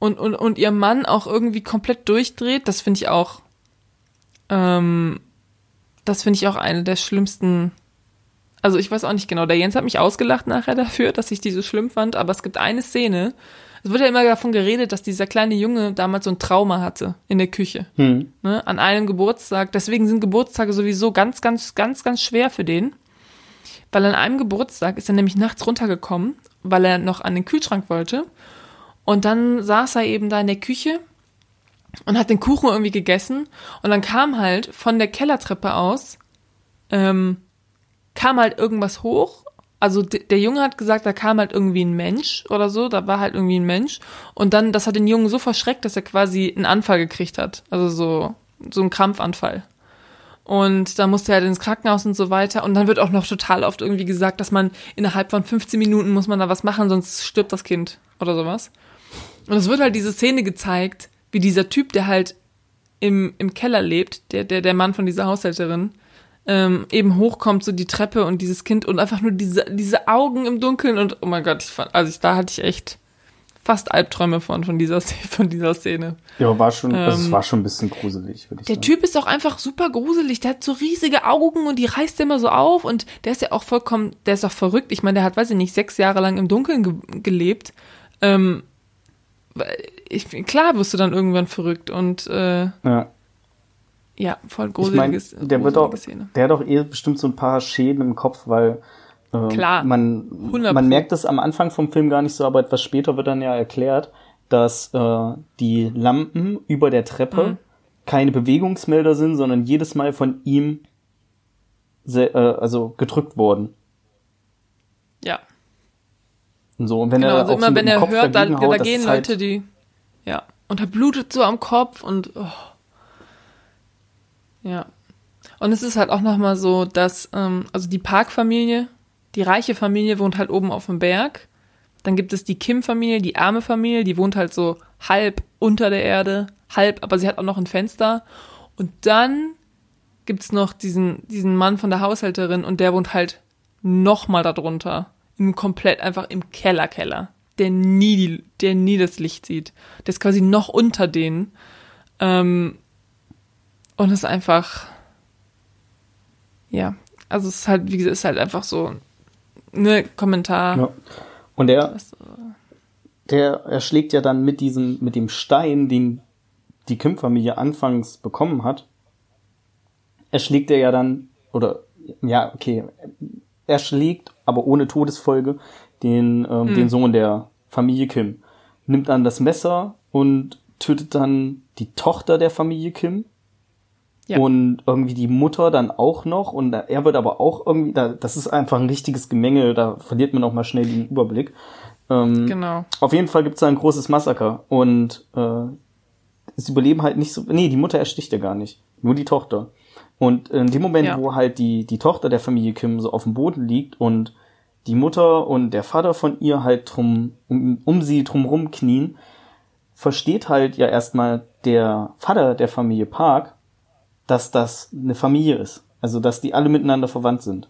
und, und, und ihr Mann auch irgendwie komplett durchdreht. Das finde ich auch ähm, das finde ich auch eine der schlimmsten. Also ich weiß auch nicht genau. Der Jens hat mich ausgelacht nachher dafür, dass ich die so schlimm fand. Aber es gibt eine Szene. Es wird ja immer davon geredet, dass dieser kleine Junge damals so ein Trauma hatte in der Küche. Hm. Ne, an einem Geburtstag. Deswegen sind Geburtstage sowieso ganz, ganz, ganz, ganz schwer für den. Weil an einem Geburtstag ist er nämlich nachts runtergekommen, weil er noch an den Kühlschrank wollte. Und dann saß er eben da in der Küche und hat den Kuchen irgendwie gegessen und dann kam halt von der Kellertreppe aus, ähm, kam halt irgendwas hoch. Also der Junge hat gesagt, da kam halt irgendwie ein Mensch oder so, da war halt irgendwie ein Mensch. Und dann, das hat den Jungen so verschreckt, dass er quasi einen Anfall gekriegt hat. Also so, so ein Krampfanfall. Und da musste er halt ins Krankenhaus und so weiter. Und dann wird auch noch total oft irgendwie gesagt, dass man innerhalb von 15 Minuten muss man da was machen, sonst stirbt das Kind oder sowas. Und es wird halt diese Szene gezeigt, wie dieser Typ, der halt im, im Keller lebt, der, der, der Mann von dieser Haushälterin, ähm, eben hochkommt, so die Treppe und dieses Kind und einfach nur diese, diese Augen im Dunkeln und oh mein Gott, ich fand, also ich, da hatte ich echt fast Albträume von, von dieser, von dieser Szene. Ja, war schon, ähm, also es war schon ein bisschen gruselig, würde ich der sagen. Der Typ ist auch einfach super gruselig. Der hat so riesige Augen und die reißt immer so auf und der ist ja auch vollkommen, der ist auch verrückt. Ich meine, der hat, weiß ich nicht, sechs Jahre lang im Dunkeln ge gelebt. Ähm, ich, klar wirst du dann irgendwann verrückt und äh, ja. ja, voll gruseliges. Ich mein, der wird auch, Szene. der hat auch eh bestimmt so ein paar Schäden im Kopf, weil äh, Klar, man, man merkt es am Anfang vom Film gar nicht so, aber etwas später wird dann ja erklärt, dass äh, die Lampen über der Treppe mhm. keine Bewegungsmelder sind, sondern jedes Mal von ihm äh, also gedrückt wurden. Ja. Und so, und wenn genau, er also auch immer so wenn er Kopf hört, da, haut, da gehen halt Leute, die ja, und er blutet so am Kopf und oh. ja. Und es ist halt auch nochmal so, dass, ähm, also die Parkfamilie, die reiche Familie wohnt halt oben auf dem Berg. Dann gibt es die Kim-Familie, die arme Familie, die wohnt halt so halb unter der Erde, halb, aber sie hat auch noch ein Fenster. Und dann gibt's noch diesen, diesen Mann von der Haushälterin und der wohnt halt nochmal darunter. Im komplett einfach im Keller, Keller. Der nie, der nie das Licht sieht. Der ist quasi noch unter denen. Ähm, und ist einfach, ja, also es ist halt, wie gesagt, ist halt einfach so ne Kommentar. Ja. Und er, der erschlägt ja dann mit diesem, mit dem Stein, den die Kim-Familie anfangs bekommen hat, erschlägt er ja dann, oder, ja, okay, er schlägt, aber ohne Todesfolge, den, ähm, hm. den Sohn der Familie Kim. Nimmt dann das Messer und tötet dann die Tochter der Familie Kim ja. Und irgendwie die Mutter dann auch noch und er wird aber auch irgendwie, da, das ist einfach ein richtiges Gemenge, da verliert man auch mal schnell den Überblick. Ähm, genau. Auf jeden Fall gibt's da ein großes Massaker und äh, es überleben halt nicht so, nee, die Mutter ersticht ja gar nicht, nur die Tochter. Und in dem Moment, ja. wo halt die, die Tochter der Familie Kim so auf dem Boden liegt und die Mutter und der Vater von ihr halt drum, um, um sie drumrum knien, versteht halt ja erstmal der Vater der Familie Park, dass das eine Familie ist. Also, dass die alle miteinander verwandt sind.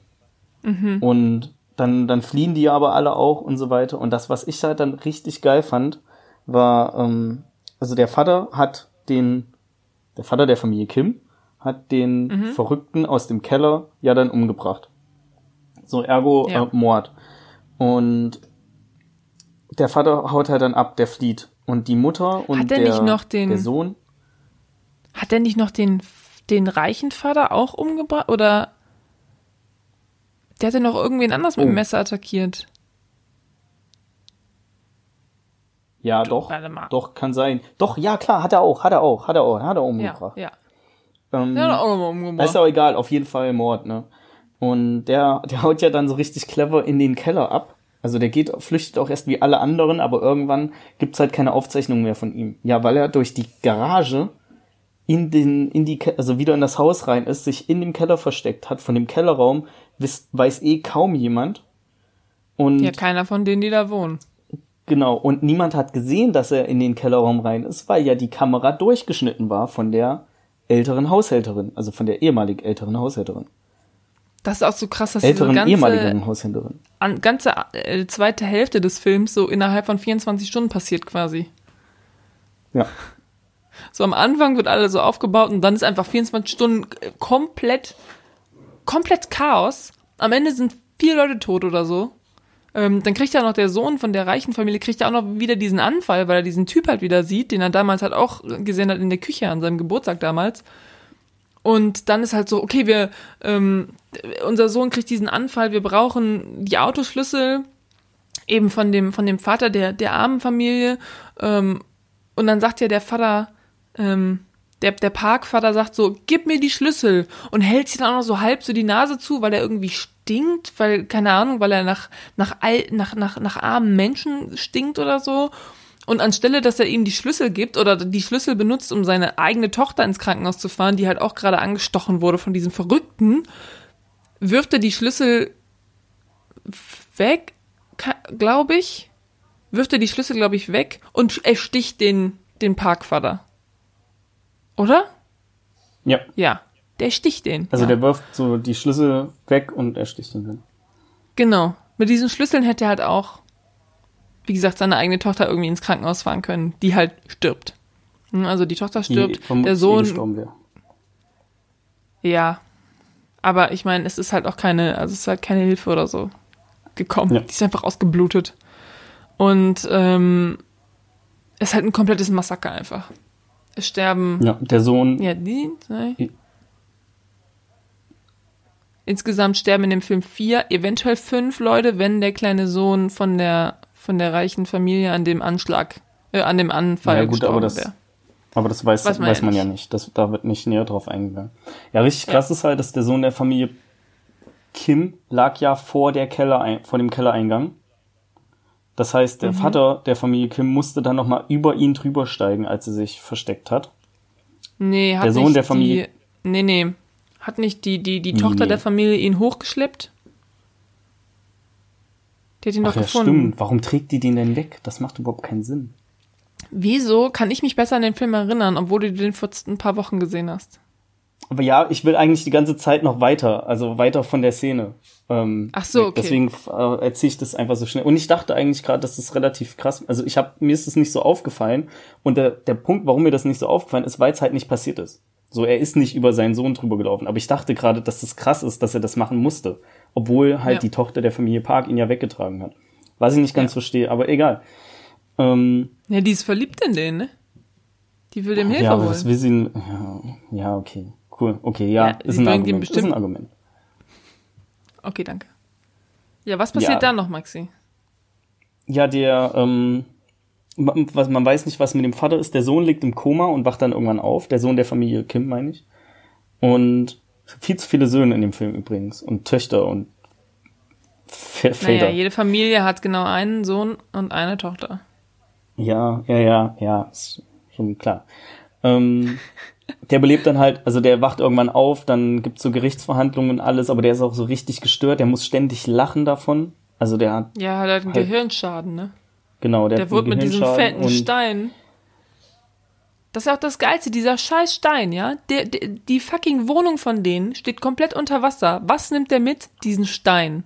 Mhm. Und dann, dann fliehen die aber alle auch und so weiter. Und das, was ich halt dann richtig geil fand, war, ähm, also der Vater hat den, der Vater der Familie Kim hat den mhm. Verrückten aus dem Keller ja dann umgebracht. So, ergo ja. äh, Mord. Und der Vater haut halt dann ab, der flieht. Und die Mutter und der, den, der Sohn. Hat er nicht noch den den reichen Vater auch umgebracht? Oder der hat ja noch irgendwen anders oh. mit dem oh. Messer attackiert. Ja, du, doch. Doch, kann sein. Doch, ja, klar, hat er auch, hat er auch, hat er auch, hat er auch umgebracht. Ja, ja. Ähm, der hat er auch umgebracht. Ist auch egal, auf jeden Fall Mord, ne? Und der, der haut ja dann so richtig clever in den Keller ab. Also der geht, flüchtet auch erst wie alle anderen, aber irgendwann gibt's halt keine Aufzeichnung mehr von ihm. Ja, weil er durch die Garage in den, in die, also wieder in das Haus rein ist, sich in dem Keller versteckt hat. Von dem Kellerraum weiß, weiß eh kaum jemand. Und ja, keiner von denen, die da wohnen. Genau. Und niemand hat gesehen, dass er in den Kellerraum rein ist, weil ja die Kamera durchgeschnitten war von der älteren Haushälterin, also von der ehemalig älteren Haushälterin. Das ist auch so krass, dass älteren diese ganze, ehemaligen Haushälterin. An, ganze äh, zweite Hälfte des Films so innerhalb von 24 Stunden passiert quasi. Ja. So am Anfang wird alles so aufgebaut und dann ist einfach 24 Stunden komplett, komplett Chaos. Am Ende sind vier Leute tot oder so. Ähm, dann kriegt ja noch der Sohn von der reichen Familie, kriegt ja auch noch wieder diesen Anfall, weil er diesen Typ halt wieder sieht, den er damals halt auch gesehen hat in der Küche an seinem Geburtstag damals. Und dann ist halt so, okay, wir, ähm, unser Sohn kriegt diesen Anfall, wir brauchen die Autoschlüssel eben von dem, von dem Vater der, der armen Familie. Ähm, und dann sagt ja der Vater, ähm, der, der Parkvater sagt so, gib mir die Schlüssel und hält sich dann auch noch so halb so die Nase zu, weil er irgendwie stinkt, weil, keine Ahnung, weil er nach, nach, all, nach, nach, nach armen Menschen stinkt oder so. Und anstelle, dass er ihm die Schlüssel gibt oder die Schlüssel benutzt, um seine eigene Tochter ins Krankenhaus zu fahren, die halt auch gerade angestochen wurde von diesem Verrückten, wirft er die Schlüssel weg, glaube ich. Wirft er die Schlüssel, glaube ich, weg und ersticht den, den Parkvater. Oder? Ja. Ja. Der sticht den. Also ja. der wirft so die Schlüssel weg und er sticht ihn dann. Genau. Mit diesen Schlüsseln hätte er halt auch, wie gesagt, seine eigene Tochter irgendwie ins Krankenhaus fahren können, die halt stirbt. Hm, Also die Tochter stirbt, Die der Sohn, ja. Aber ich meine, es ist halt auch keine, also es ist halt keine Hilfe oder so gekommen. Ja. Die ist einfach ausgeblutet. Und ähm, es ist halt ein komplettes Massaker einfach. Es sterben Ja, der Sohn, Ja, die. Zwei. I- Insgesamt sterben in dem Film vier, eventuell fünf Leute, wenn der kleine Sohn von der von der reichen Familie an dem Anschlag, äh, an dem Anfall Ja, gut, aber das- wäre. aber das weiß, Weiß weiß man man, ja ja nicht. Das, da wird nicht näher drauf eingegangen. Ja, richtig krass ist halt, dass der Sohn der Familie Kim lag ja vor der Keller, vor dem Kellereingang. Das heißt, Mhm. der Vater der Familie Kim musste dann nochmal über ihn drüber steigen, als er sich versteckt hat. Nee, hat Der Sohn nicht der Familie- Die, nee, nee. Hat nicht die, die, die Tochter Nee. der Familie ihn hochgeschleppt? Die hat ihn Ach doch ja, gefunden. stimmt. Warum trägt die den denn weg? Das macht überhaupt keinen Sinn. Wieso kann ich mich besser an den Film erinnern, obwohl du den vor ein paar Wochen gesehen hast? Aber ja, ich will eigentlich die ganze Zeit noch weiter, also weiter von der Szene. Ähm, Ach so, okay. Deswegen äh, erzähle ich das einfach so schnell. Und ich dachte eigentlich gerade, dass das relativ krass. Also ich habe mir ist es nicht so aufgefallen. Und der, der Punkt, warum mir das nicht so aufgefallen ist, weil es halt nicht passiert ist. So, er ist nicht über seinen Sohn drüber gelaufen. Aber ich dachte gerade, dass das krass ist, dass er das machen musste. Obwohl halt Ja. die Tochter der Familie Park ihn ja weggetragen hat. Was ich nicht ganz Ja. verstehe, aber egal. Ähm, Ja, die ist verliebt in den, ne? Die will dem Hilfe ja, aber holen. das will sie. Ja, ja, okay. Cool. Okay, ja, Ja, ist ein Argument. Ist bestimmt- ein Argument. Okay, danke. Ja, was passiert Ja. da noch, Maxi? Ja, der, ähm, ma- was, man weiß nicht, was mit dem Vater ist. Der Sohn liegt im Koma und wacht dann irgendwann auf. Der Sohn der Familie Kim, meine ich. Und viel zu viele Söhne in dem Film übrigens. Und Töchter und F Väter. Naja, jede Familie hat genau einen Sohn und eine Tochter. Ja, ja, ja, ja, ist schon klar. Ähm, [LAUGHS] der belebt dann halt, also der wacht irgendwann auf, dann gibt's so Gerichtsverhandlungen und alles, aber der ist auch so richtig gestört, der muss ständig lachen davon. Also der hat, Ja, hat halt einen Halt- Gehirnschaden, ne? genau, der, Der hat wurde mit diesem fetten Stein. Das ist auch das Geilste, dieser scheiß Stein, ja? Der, der, die fucking Wohnung von denen steht komplett unter Wasser. Was nimmt der mit? Diesen Stein.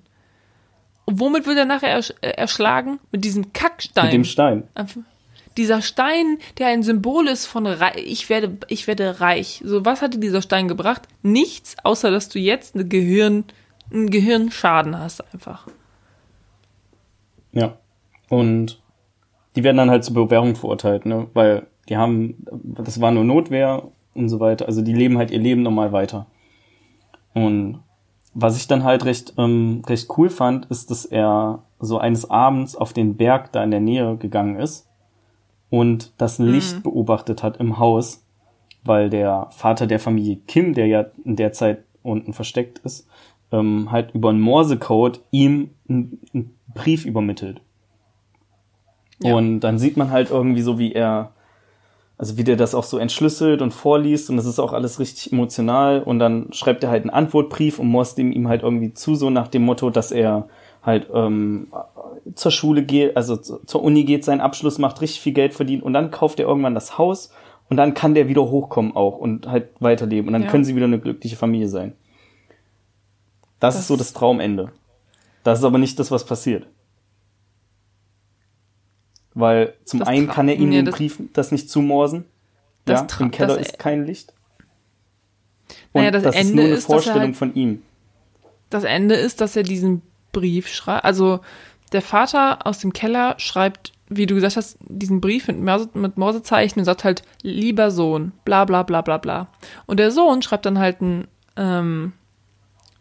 Und womit wird er nachher äh, erschlagen? Mit diesem Kackstein. Mit dem Stein. Dieser Stein, der ein Symbol ist von Rei ich werde, ich werde reich. So, was hatte dieser Stein gebracht? Nichts, außer dass du jetzt eine Gehirn, einen Gehirnschaden hast einfach. Ja. Und die werden dann halt zur Bewährung verurteilt, ne? Weil die haben, das war nur Notwehr und so weiter. Also die leben halt ihr Leben normal weiter. Und was ich dann halt recht, ähm, recht cool fand, ist, dass er so eines Abends auf den Berg da in der Nähe gegangen ist und das Licht beobachtet hat im Haus, weil der Vater der Familie Kim, der ja in der Zeit unten versteckt ist, ähm, halt über einen Morsecode ihm einen, einen Brief übermittelt. Ja. Und dann sieht man halt irgendwie so, wie er, also wie der das auch so entschlüsselt und vorliest und das ist auch alles richtig emotional und dann schreibt er halt einen Antwortbrief und morst ihm ihm halt irgendwie zu, so nach dem Motto, dass er halt ähm, zur Schule geht, also zu- zur Uni geht, seinen Abschluss macht, richtig viel Geld verdient und dann kauft er irgendwann das Haus und dann kann der wieder hochkommen auch und halt weiterleben und dann Ja. können sie wieder eine glückliche Familie sein. Das, Das- ist so das Traumende. Das ist aber nicht das, was passiert. Weil zum Das einen kann er ihm nee, den Brief das nicht zumorsen. Das ja, im Keller ist kein Licht. Und Naja, das das, ist Ende nur eine ist, dass er Vorstellung halt- von ihm. das Ende ist, dass er diesen Brief schreibt. Also der Vater aus dem Keller schreibt, wie du gesagt hast, diesen Brief mit, Morse, mit Morsezeichen und sagt halt, lieber Sohn, bla bla bla bla bla. Und der Sohn schreibt dann halt einen, ähm,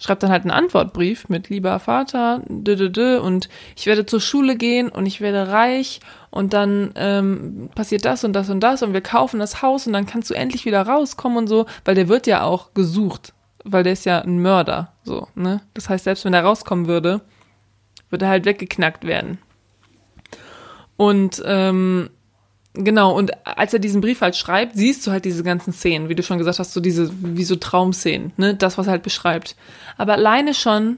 schreibt dann halt einen Antwortbrief mit lieber Vater, dö, dö, dö, und ich werde zur Schule gehen und ich werde reich und dann ähm, passiert das und das und das und wir kaufen das Haus und dann kannst du endlich wieder rauskommen und so, weil der wird ja auch gesucht, weil der ist ja ein Mörder, so, ne? Das heißt, selbst wenn er rauskommen würde, würde er halt weggeknackt werden. Und ähm, genau, und als er diesen Brief halt schreibt, siehst du halt diese ganzen Szenen, wie du schon gesagt hast, so diese, wie so Traumszenen, ne? Das, was er halt beschreibt. Aber alleine schon,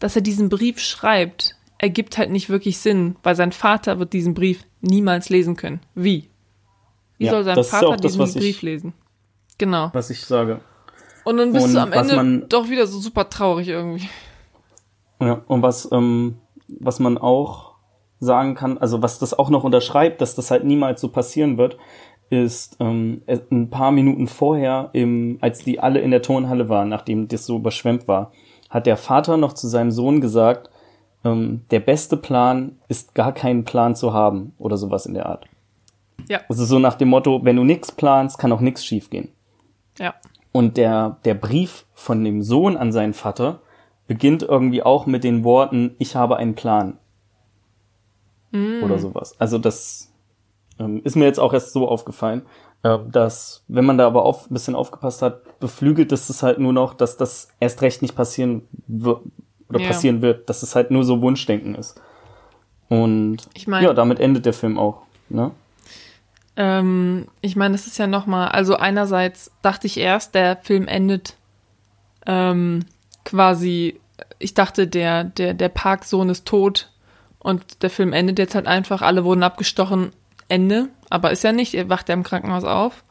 dass er diesen Brief schreibt, ergibt halt nicht wirklich Sinn, weil sein Vater wird diesen Brief niemals lesen können. Wie? Wie Ja, soll sein Vater das, diesen ich- Brief lesen? Genau. Was ich sage. Und dann bist Und du am Ende man- doch wieder so super traurig irgendwie. Ja, und was, ähm, was man auch sagen kann, also was das auch noch unterschreibt, dass das halt niemals so passieren wird, ist ähm, ein paar Minuten vorher, im, als die alle in der Turnhalle waren, nachdem das so überschwemmt war, hat der Vater noch zu seinem Sohn gesagt, ähm, der beste Plan ist gar keinen Plan zu haben oder sowas in der Art. Ja, Also so nach dem Motto, wenn du nix planst, kann auch nix schiefgehen. ja. Und der, der Brief von dem Sohn an seinen Vater beginnt irgendwie auch mit den Worten, ich habe einen Plan. Oder sowas. Also das ähm, ist mir jetzt auch erst so aufgefallen, äh, dass, wenn man da aber auf, ein bisschen aufgepasst hat, beflügelt ist es halt nur noch, dass das erst recht nicht passieren wird oder Ja. passieren wird, dass es halt nur so Wunschdenken ist. Und Ich mein- ja, damit endet der Film auch. Ne? Ähm, ich meine, das ist ja nochmal, also einerseits dachte ich erst, der Film endet ähm, quasi, ich dachte, der, der, der Parksohn ist tot und der Film endet jetzt halt einfach, alle wurden abgestochen, Ende. Aber ist ja nicht, er wacht ja im Krankenhaus auf.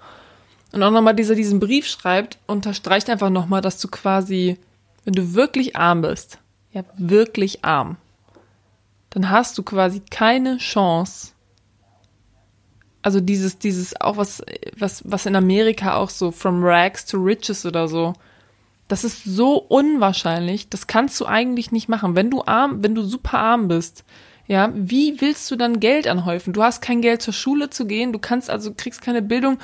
Und auch nochmal dieser diesen Brief schreibt, unterstreicht einfach nochmal, dass du quasi, wenn du wirklich arm bist, ja, wirklich arm, dann hast du quasi keine Chance, also dieses, dieses auch was, was, was in Amerika auch so from rags to riches oder so, das ist so unwahrscheinlich, das kannst du eigentlich nicht machen. Wenn du arm, wenn du super arm bist, ja, wie willst du dann Geld anhäufen? Du hast kein Geld zur Schule zu gehen, du kannst also, kriegst keine Bildung.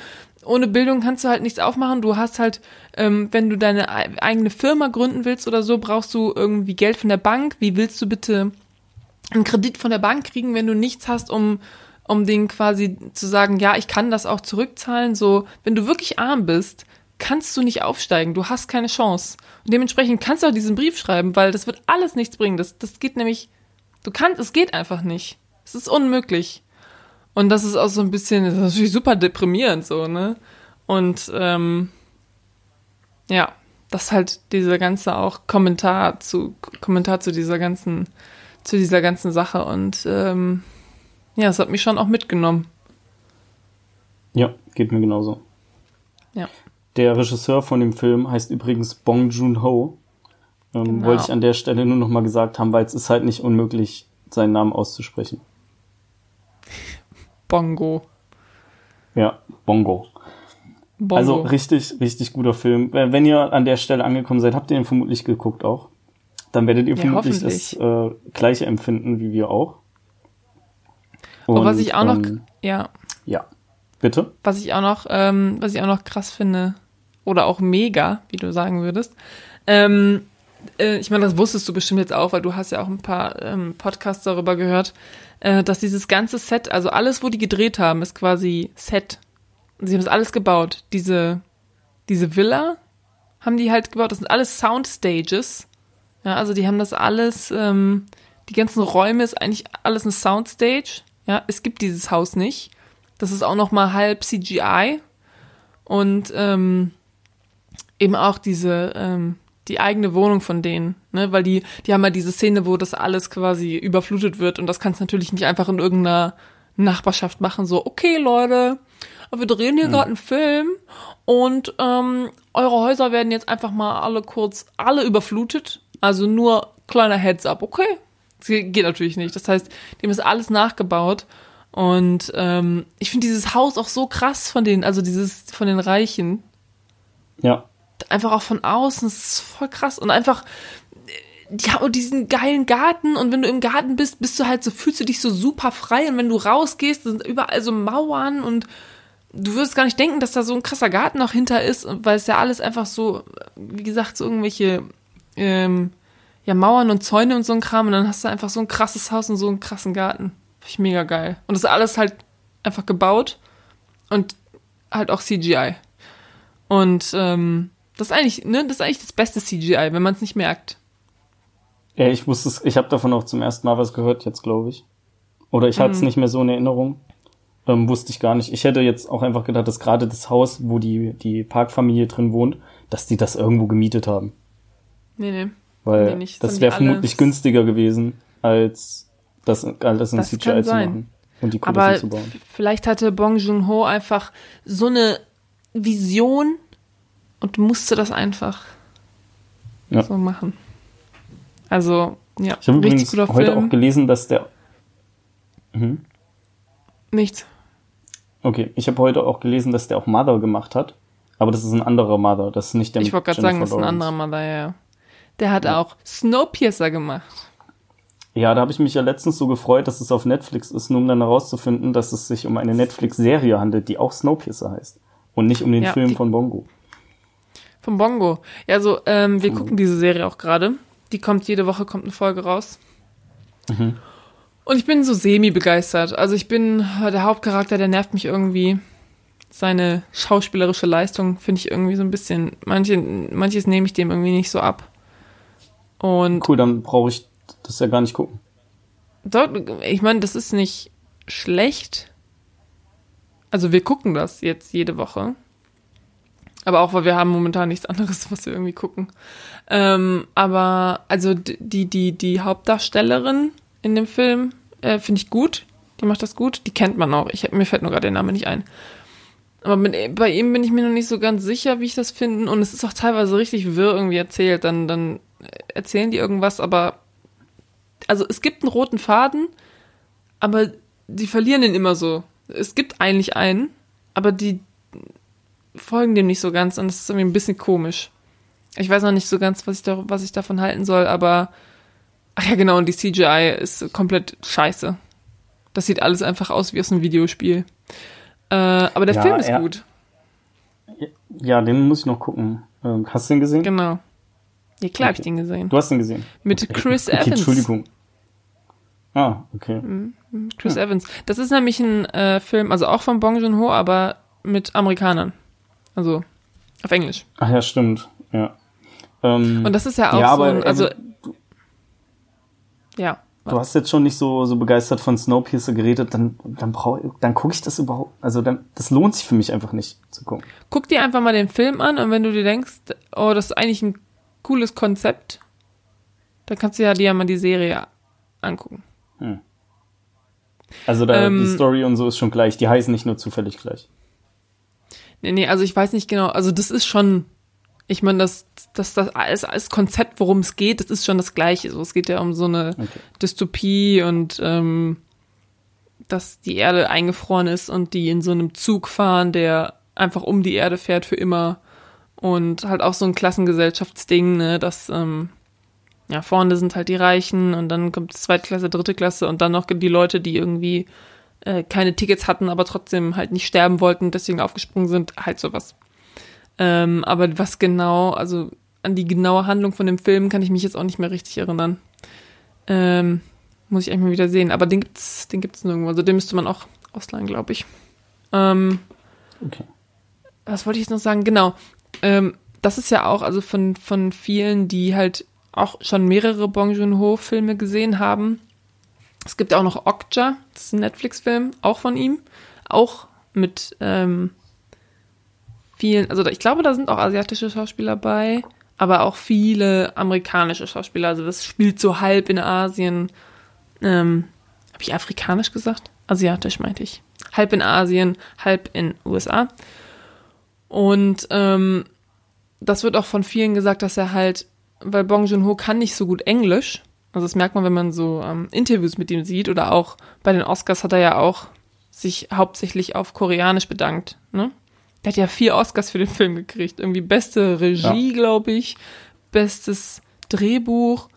Ohne Bildung kannst du halt nichts aufmachen. Du hast halt, ähm, wenn du deine ei- eigene Firma gründen willst oder so, brauchst du irgendwie Geld von der Bank. Wie willst du bitte einen Kredit von der Bank kriegen, wenn du nichts hast, um, um den quasi zu sagen, ja, ich kann das auch zurückzahlen. So, wenn du wirklich arm bist, kannst du nicht aufsteigen. Du hast keine Chance. Und dementsprechend kannst du auch diesen Brief schreiben, weil das wird alles nichts bringen. Das, das geht nämlich, du kannst, es geht einfach nicht. Es ist unmöglich. Und das ist auch so ein bisschen, das ist natürlich super deprimierend so, ne? Und ähm, ja, das ist halt dieser ganze auch Kommentar zu Kommentar zu dieser ganzen zu dieser ganzen Sache und ähm, ja, es hat mich schon auch mitgenommen. Ja, geht mir genauso. Ja. Der Regisseur von dem Film heißt übrigens Bong Joon-ho. Ähm, Genau. Wollte ich an der Stelle nur noch mal gesagt haben, weil es ist halt nicht unmöglich, seinen Namen auszusprechen. Bongo. Ja, Bongo. Bongo. Also richtig, richtig guter Film. Äh, Wenn ihr an der Stelle angekommen seid, habt ihr ihn vermutlich geguckt auch. Dann werdet ihr Ja, vermutlich das äh, gleiche empfinden wie wir auch. Und was ich auch noch, ähm, ja, ja, bitte. was ich auch noch, ähm, was ich auch noch krass finde, oder auch mega, wie du sagen würdest, ähm, äh, ich meine, das wusstest du bestimmt jetzt auch, weil du hast ja auch ein paar ähm, Podcasts darüber gehört, äh, dass dieses ganze Set, also alles, wo die gedreht haben, ist quasi Set. Sie haben das alles gebaut. Diese, diese Villa haben die halt gebaut. Das sind alles Soundstages. Ja, also die haben das alles, ähm, die ganzen Räume ist eigentlich alles eine Soundstage. Ja, es gibt dieses Haus nicht. Das ist auch noch mal halb CGI und ähm, eben auch diese ähm, die eigene Wohnung von denen, ne, weil die die haben ja diese Szene, wo das alles quasi überflutet wird und das kannst du natürlich nicht einfach in irgendeiner Nachbarschaft machen. So, okay Leute, wir drehen hier gerade einen Film und ähm, eure Häuser werden jetzt einfach mal alle kurz alle überflutet. Also nur kleiner Heads up, okay? Das geht natürlich nicht. Das heißt, dem ist alles nachgebaut. Und ähm, ich finde dieses Haus auch so krass von den, also dieses von den Reichen. Ja, Einfach auch von außen, das ist voll krass. Und einfach, äh, die haben diesen geilen Garten und wenn du im Garten bist, bist du halt so, fühlst du dich so super frei. Und wenn du rausgehst, sind überall so Mauern und du würdest gar nicht denken, dass da so ein krasser Garten noch hinter ist, weil es ja alles einfach so, wie gesagt, so irgendwelche ähm, ja, Mauern und Zäune und so ein Kram und dann hast du einfach so ein krasses Haus und so einen krassen Garten. Finde ich mega geil. Und das ist alles halt einfach gebaut und halt auch CGI. Und ähm, das ist eigentlich, ne, das ist eigentlich das beste CGI, wenn man es nicht merkt. Ja, ich wusste es, ich habe davon auch zum ersten Mal was gehört jetzt, glaube ich. Oder ich hatte Mhm. es nicht mehr so in Erinnerung. Ähm, wusste ich gar nicht. Ich hätte jetzt auch einfach gedacht, dass gerade das Haus, wo die, die Parkfamilie drin wohnt, dass die das irgendwo gemietet haben. Nee, nee. Weil Nee. Das wäre vermutlich günstiger gewesen, als das alles in Das CGI zu machen und die Kulissen Aber zu bauen. vielleicht hatte Bong Joon-ho einfach so eine Vision und musste das einfach ja. so machen. Also, ja, ich habe guter heute Film. auch gelesen, dass der. Mhm. Nichts. Okay, ich habe heute auch gelesen, dass der auch Mother gemacht hat. Aber das ist ein anderer Mother, das ist nicht der Ich wollte gerade sagen, das ist ein anderer Mother, ja. Der hat ja. auch Snowpiercer gemacht. Ja, da habe ich mich ja letztens so gefreut, dass es auf Netflix ist, nur um dann herauszufinden, dass es sich um eine Netflix-Serie handelt, die auch Snowpiercer heißt. Und nicht um den ja, Film von Bongo. Von Bongo. Ja, so, ähm, wir gucken diese Serie auch gerade. Die kommt jede Woche, kommt eine Folge raus. Mhm. Und ich bin so semi-begeistert. Also ich bin, der Hauptcharakter, der nervt mich irgendwie. Seine schauspielerische Leistung finde ich irgendwie so ein bisschen, manche, manches nehme ich dem irgendwie nicht so ab. Und cool, dann brauche ich das ja gar nicht gucken. Dort, ich meine, das ist nicht schlecht. Also wir gucken das jetzt jede Woche. Aber auch, weil wir haben momentan nichts anderes, was wir irgendwie gucken. Ähm, aber also die, die, die Hauptdarstellerin in dem Film äh, finde ich gut. Die macht das gut. Die kennt man auch. Ich, mir fällt nur gerade der Name nicht ein. Aber mit, bei ihm bin ich mir noch nicht so ganz sicher, wie ich das finde. Und es ist auch teilweise richtig wirr irgendwie erzählt. Dann, dann erzählen die irgendwas, aber also es gibt einen roten Faden, aber die verlieren den immer so. Es gibt eigentlich einen, aber die folgen dem nicht so ganz und es ist irgendwie ein bisschen komisch. Ich weiß noch nicht so ganz, was ich, da, was ich davon halten soll, aber ach ja genau, und die CGI ist komplett scheiße. Das sieht alles einfach aus wie aus einem Videospiel. Äh, aber der ja, Film ist gut. Ja, den muss ich noch gucken. Ähm, hast du den gesehen? Genau. Ja, klar okay. habe ich den gesehen. Du hast den gesehen? Mit okay. Chris okay, Evans. Entschuldigung. Ah, okay. Mhm. Chris ja. Evans. Das ist nämlich ein äh, Film, also auch von Bong Joon-ho, aber mit Amerikanern. Also auf Englisch. Ach ja, stimmt. Ja. Ähm, Und das ist ja auch ja, so ein, also, also ja. Du hast jetzt schon nicht so, so begeistert von Snowpiercer geredet, dann, dann brauch, dann gucke ich das überhaupt, also dann, das lohnt sich für mich einfach nicht zu gucken. Guck dir einfach mal den Film an und wenn du dir denkst, oh, das ist eigentlich ein cooles Konzept, dann kannst du ja dir ja mal die Serie angucken. Hm. Also da, ähm, die Story und so ist schon gleich, die heißen nicht nur zufällig gleich. Nee, nee, also ich weiß nicht genau, also das ist schon ich meine, das, das, das als, als Konzept, worum es geht, das ist schon das Gleiche. So, es geht ja um so eine okay. Dystopie und ähm, dass die Erde eingefroren ist und die in so einem Zug fahren, der einfach um die Erde fährt für immer. Und halt auch so ein Klassengesellschaftsding, ne, dass ähm, ja, vorne sind halt die Reichen und dann kommt zweite Klasse, dritte Klasse und dann noch die Leute, die irgendwie äh, keine Tickets hatten, aber trotzdem halt nicht sterben wollten, deswegen aufgesprungen sind, halt sowas. Ähm, aber was genau, also an die genaue Handlung von dem Film kann ich mich jetzt auch nicht mehr richtig erinnern. Ähm, muss ich eigentlich mal wieder sehen. Aber den gibt's, den gibt's nirgendwo. Also den müsste man auch ausleihen, glaube ich. Ähm, okay. Was wollte ich jetzt noch sagen? Genau. Ähm, das ist ja auch, also von, von vielen, die halt auch schon mehrere Bong Joon-ho-Filme gesehen haben. Es gibt auch noch Okja, das ist ein Netflix-Film, auch von ihm. Auch mit ähm, vielen, also ich glaube, da sind auch asiatische Schauspieler bei, aber auch viele amerikanische Schauspieler. Also das spielt so halb in Asien. Ähm, Habe ich afrikanisch gesagt? Asiatisch meinte ich. Halb in Asien, halb in USA. Und ähm, das wird auch von vielen gesagt, dass er halt, weil Bong Joon-ho kann nicht so gut Englisch. Also das merkt man, wenn man so ähm, Interviews mit ihm sieht oder auch bei den Oscars hat er ja auch sich hauptsächlich auf Koreanisch bedankt. Ne? Der hat ja vier Oscars für den Film gekriegt. Irgendwie beste Regie, ja. glaube ich. Bestes Drehbuch.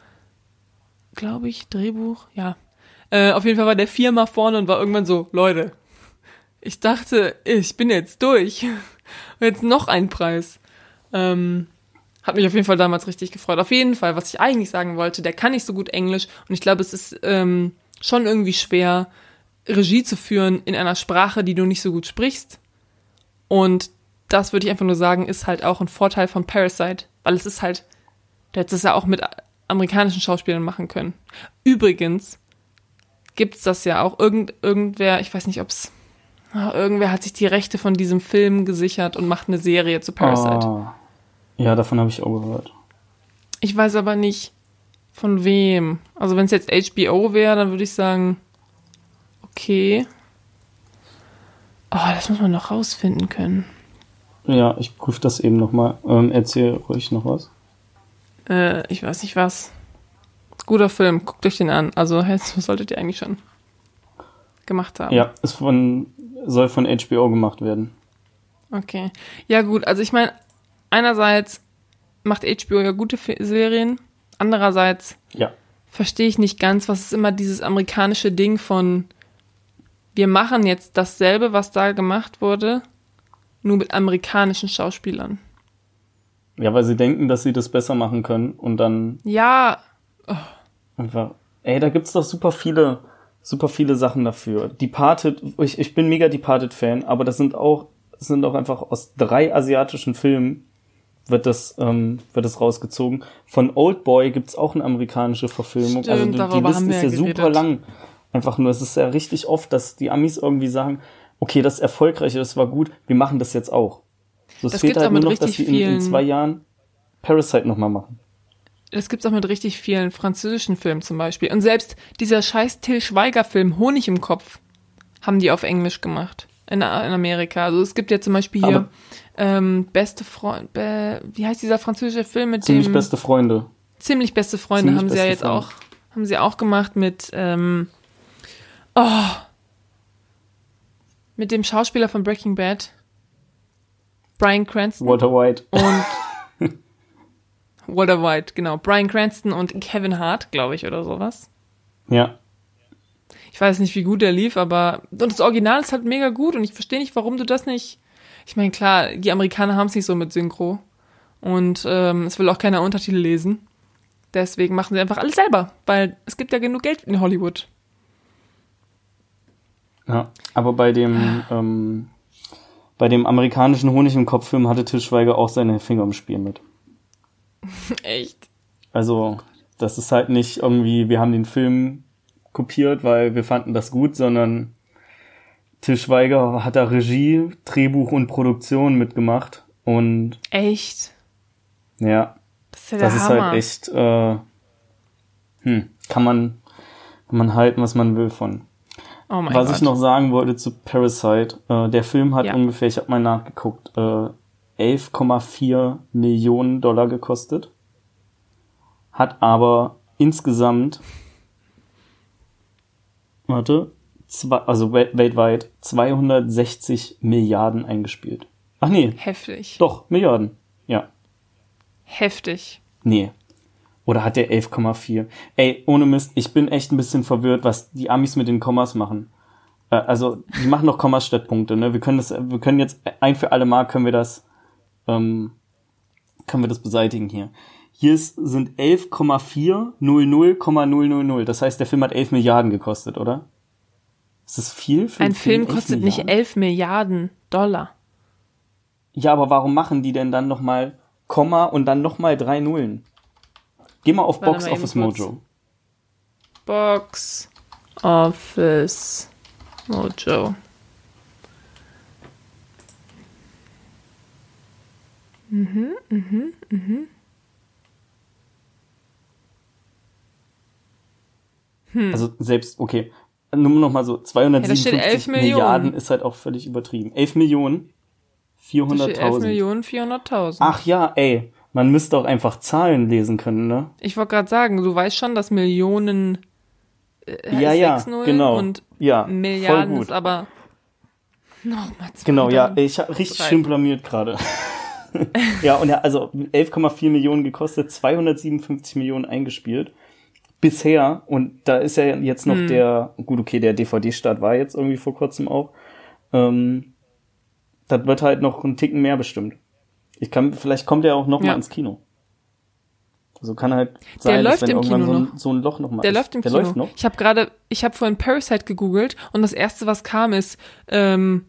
Glaube ich, Drehbuch, ja. Äh, auf jeden Fall war der viermal vorne und war irgendwann so, Leute, ich dachte, ich bin jetzt durch. [LAUGHS] Und jetzt noch ein Preis. Ähm, hat mich auf jeden Fall damals richtig gefreut. Auf jeden Fall, was ich eigentlich sagen wollte, der kann nicht so gut Englisch und ich glaube, es ist ähm, schon irgendwie schwer, Regie zu führen in einer Sprache, die du nicht so gut sprichst. Und das würde ich einfach nur sagen, ist halt auch ein Vorteil von Parasite, weil es ist halt, der hätte es ja auch mit amerikanischen Schauspielern machen können. Übrigens gibt's das ja auch. Irgend, irgendwer, ich weiß nicht, ob's, oh, irgendwer hat sich die Rechte von diesem Film gesichert und macht eine Serie zu Parasite. Oh. Ja, davon habe ich auch gehört. Ich weiß aber nicht, von wem. Also wenn es jetzt HBO wäre, dann würde ich sagen, okay, Oh, das muss man noch rausfinden können. Ja, ich prüfe das eben nochmal. Ähm, erzähl ruhig noch was. Äh, ich weiß nicht was. Guter Film, guckt euch den an. Also, das solltet ihr eigentlich schon gemacht haben. Ja, ist von, soll von HBO gemacht werden. Okay. Ja, gut. Also, ich meine, einerseits macht HBO ja gute Serien. Andererseits ja. verstehe ich nicht ganz, was ist immer dieses amerikanische Ding von, wir machen jetzt dasselbe, was da gemacht wurde, nur mit amerikanischen Schauspielern. Ja, weil sie denken, dass sie das besser machen können und dann. Ja. Oh. Einfach. Ey, da gibt's doch super viele, super viele Sachen dafür. Departed, ich, ich bin mega Departed-Fan, aber das sind auch, das sind auch einfach aus drei asiatischen Filmen wird das, ähm, wird das rausgezogen. Von Old Boy gibt's auch eine amerikanische Verfilmung. Stimmt, also die, die Liste ist ja geredet. super lang. Einfach nur, es ist ja richtig oft, dass die Amis irgendwie sagen, okay, das ist erfolgreich, das war gut, wir machen das jetzt auch. So, es das fehlt halt nur noch, dass wir in, in, zwei Jahren Parasite nochmal machen. Das gibt's auch mit richtig vielen französischen Filmen zum Beispiel. Und selbst dieser scheiß Till Schweiger-Film Honig im Kopf haben die auf Englisch gemacht. In, in Amerika. Also es gibt ja zum Beispiel hier ähm, Beste Freund, be, wie heißt dieser französische Film mit ziemlich dem? Ziemlich beste Freunde. Ziemlich beste Freunde ziemlich haben sie ja jetzt Freunde. auch, haben sie auch gemacht mit, ähm, oh, mit dem Schauspieler von Breaking Bad. Brian Cranston. Walter White. Und [LAUGHS] Walter White, genau. Brian Cranston und Kevin Hart, glaube ich, oder sowas. Ja. Ich weiß nicht, wie gut der lief, aber und das Original ist halt mega gut und ich verstehe nicht, warum du das nicht. Ich meine, klar, die Amerikaner haben es nicht so mit Synchro und ähm, es will auch keiner Untertitel lesen. Deswegen machen sie einfach alles selber, weil es gibt ja genug Geld in Hollywood. Ja, aber bei dem ähm, bei dem amerikanischen Honig im Kopf-Film hatte Tischweiger auch seine Finger im Spiel mit. [LAUGHS] Echt? Also, das ist halt nicht irgendwie, wir haben den Film kopiert, weil wir fanden das gut, sondern Tischweiger hat da Regie, Drehbuch und Produktion mitgemacht und echt ja, das ist, ja das ist halt echt äh, hm, kann man kann man halten, was man will von. Oh was Gott. ich noch sagen wollte zu Parasite, äh, der Film hat ja. ungefähr, ich habe mal nachgeguckt, äh, 11,4 Millionen Dollar gekostet, hat aber insgesamt warte, zwei, also weltweit 260 Milliarden eingespielt. Ach nee. Heftig. Doch, Milliarden. Ja. Heftig. Nee. Oder hat der 11,4? Ey, ohne Mist, ich bin echt ein bisschen verwirrt, was die Amis mit den Kommas machen. Äh, also, die machen doch Kommas statt Punkte, ne? Wir können das, wir können jetzt ein für alle Mal können wir das, ähm, können wir das beseitigen hier. Hier ist, sind 11,400,000. Das heißt, der Film hat 11 Milliarden gekostet, oder? Ist das viel für Ein Film? Film kostet Milliarden? nicht 11 Milliarden Dollar. Ja, aber warum machen die denn dann nochmal Komma und dann nochmal drei Nullen? Geh mal auf Warte Box mal Office Mojo. Box Office Mojo. Mhm, mhm, mhm. Hm. Also selbst, okay, nur noch mal so, 257 ja, Milliarden ist halt auch völlig übertrieben. 11 Millionen, 400.000. 11 Millionen, 400.000. Ach ja, ey, man müsste auch einfach Zahlen lesen können, ne? Ich wollte gerade sagen, du weißt schon, dass Millionen äh, ja, ja, genau. und ja, Milliarden ist aber nochmal Genau, ja, ich habe richtig drei. schön blamiert gerade. [LAUGHS] ja, und ja, also 11,4 Millionen gekostet, 257 Millionen eingespielt bisher, und da ist ja jetzt noch hm. der, gut, okay, der DVD-Start war jetzt irgendwie vor kurzem auch, ähm, das wird halt noch einen Ticken mehr bestimmt. Ich kann, vielleicht kommt er auch noch ja. mal ins Kino. Also kann halt sein, der läuft dass wenn im irgendwann Kino so, ein, noch. so ein Loch noch mal Der ist. läuft im der Kino. Läuft noch? Ich habe gerade, ich habe vorhin Parasite gegoogelt und das erste, was kam, ist, ähm,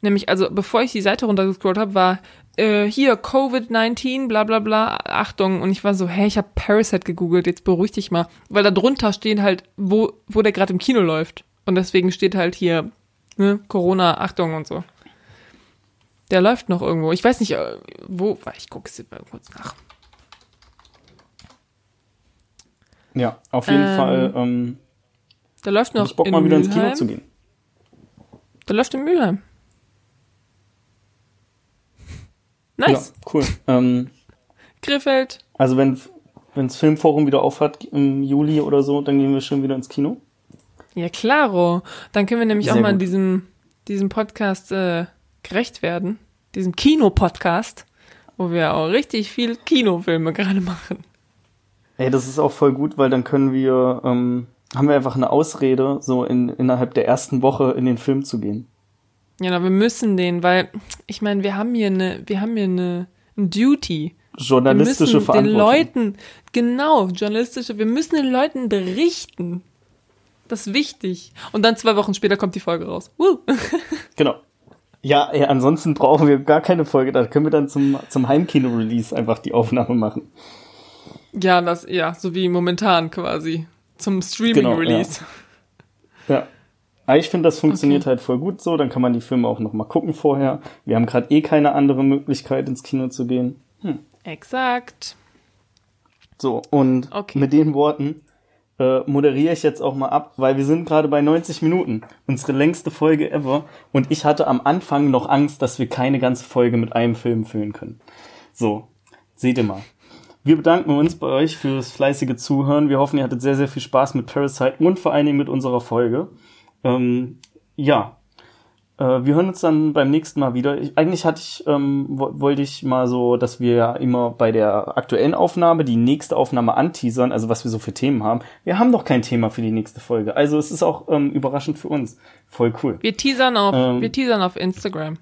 nämlich, also bevor ich die Seite runtergescrollt habe, war äh, hier Covid-19, bla bla bla, Achtung. Und ich war so, hä, ich habe Parasite gegoogelt, jetzt beruhig dich mal. Weil da drunter stehen halt, wo, wo der gerade im Kino läuft. Und deswegen steht halt hier, ne, Corona, Achtung und so. Der läuft noch irgendwo. Ich weiß nicht, äh, wo, ich gucke es mal kurz nach. Ja, auf jeden ähm, Fall. Ähm, der läuft noch. Ich Bock mal wieder Mülheim. ins Kino zu gehen. Der läuft in Mülheim. Nice. Ja, cool. Ähm, Krefeld. also wenn wenns Filmforum wieder aufhat im Juli oder so, dann gehen wir schon wieder ins Kino. Ja, klaro. Dann können wir nämlich Sehr auch mal gut. diesem, diesem Podcast äh, gerecht werden. Diesem Kinopodcast, wo wir auch richtig viel Kinofilme gerade machen. Ey, das ist auch voll gut, weil dann können wir, ähm, haben wir einfach eine Ausrede, so in, innerhalb der ersten Woche in den Film zu gehen. Ja, na, wir müssen den, weil ich meine, wir haben hier eine, wir haben hier eine, ein Duty. Wir Journalistische müssen den. Leuten, genau, journalistische, wir müssen den Leuten berichten. Das ist wichtig. Und dann zwei Wochen später kommt die Folge raus. Woo. [LAUGHS] Genau. Ja, ey, ansonsten brauchen wir gar keine Folge. Da können wir dann zum, zum Heimkino-Release einfach die Aufnahme machen. Ja, das, ja, so wie momentan quasi. Zum Streaming-Release. Ja. Aber ich finde, das funktioniert halt voll gut so. Dann kann man die Filme auch noch mal gucken vorher. Wir haben gerade eh keine andere Möglichkeit, ins Kino zu gehen. Exakt. So, und Okay. mit den Worten äh, moderiere ich jetzt auch mal ab, weil wir sind gerade bei 90 Minuten. Unsere längste Folge ever. Und ich hatte am Anfang noch Angst, dass wir keine ganze Folge mit einem Film füllen können. So, seht ihr mal. Wir bedanken uns bei euch fürs fleißige Zuhören. Wir hoffen, ihr hattet sehr, sehr viel Spaß mit Parasite und vor allen Dingen mit unserer Folge. Ähm, ja, äh, wir hören uns dann beim nächsten Mal wieder. Ich, eigentlich hatte ich, ähm, wo, wollte ich mal so, dass wir ja immer bei der aktuellen Aufnahme die nächste Aufnahme anteasern, also was wir so für Themen haben. Wir haben noch kein Thema für die nächste Folge. Also es ist auch ähm, überraschend für uns. Voll cool. Wir teasern auf, Ähm. wir teasern auf Instagram.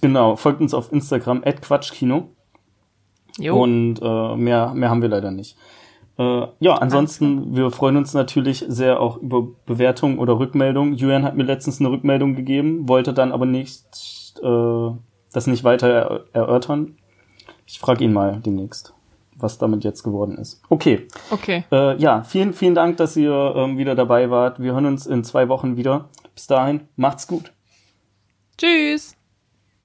Genau, folgt uns auf Instagram, Quatschkino. Jo. Und äh, mehr, mehr haben wir leider nicht. Äh, ja, ansonsten, wir freuen uns natürlich sehr auch über Bewertungen oder Rückmeldungen. Julian hat mir letztens eine Rückmeldung gegeben, wollte dann aber nicht äh, das nicht weiter er erörtern. Ich frage ihn mal demnächst, was damit jetzt geworden ist. Okay, okay. äh, ja, vielen, vielen Dank, dass ihr ähm, wieder dabei wart. Wir hören uns in zwei Wochen wieder. Bis dahin, macht's gut. Tschüss.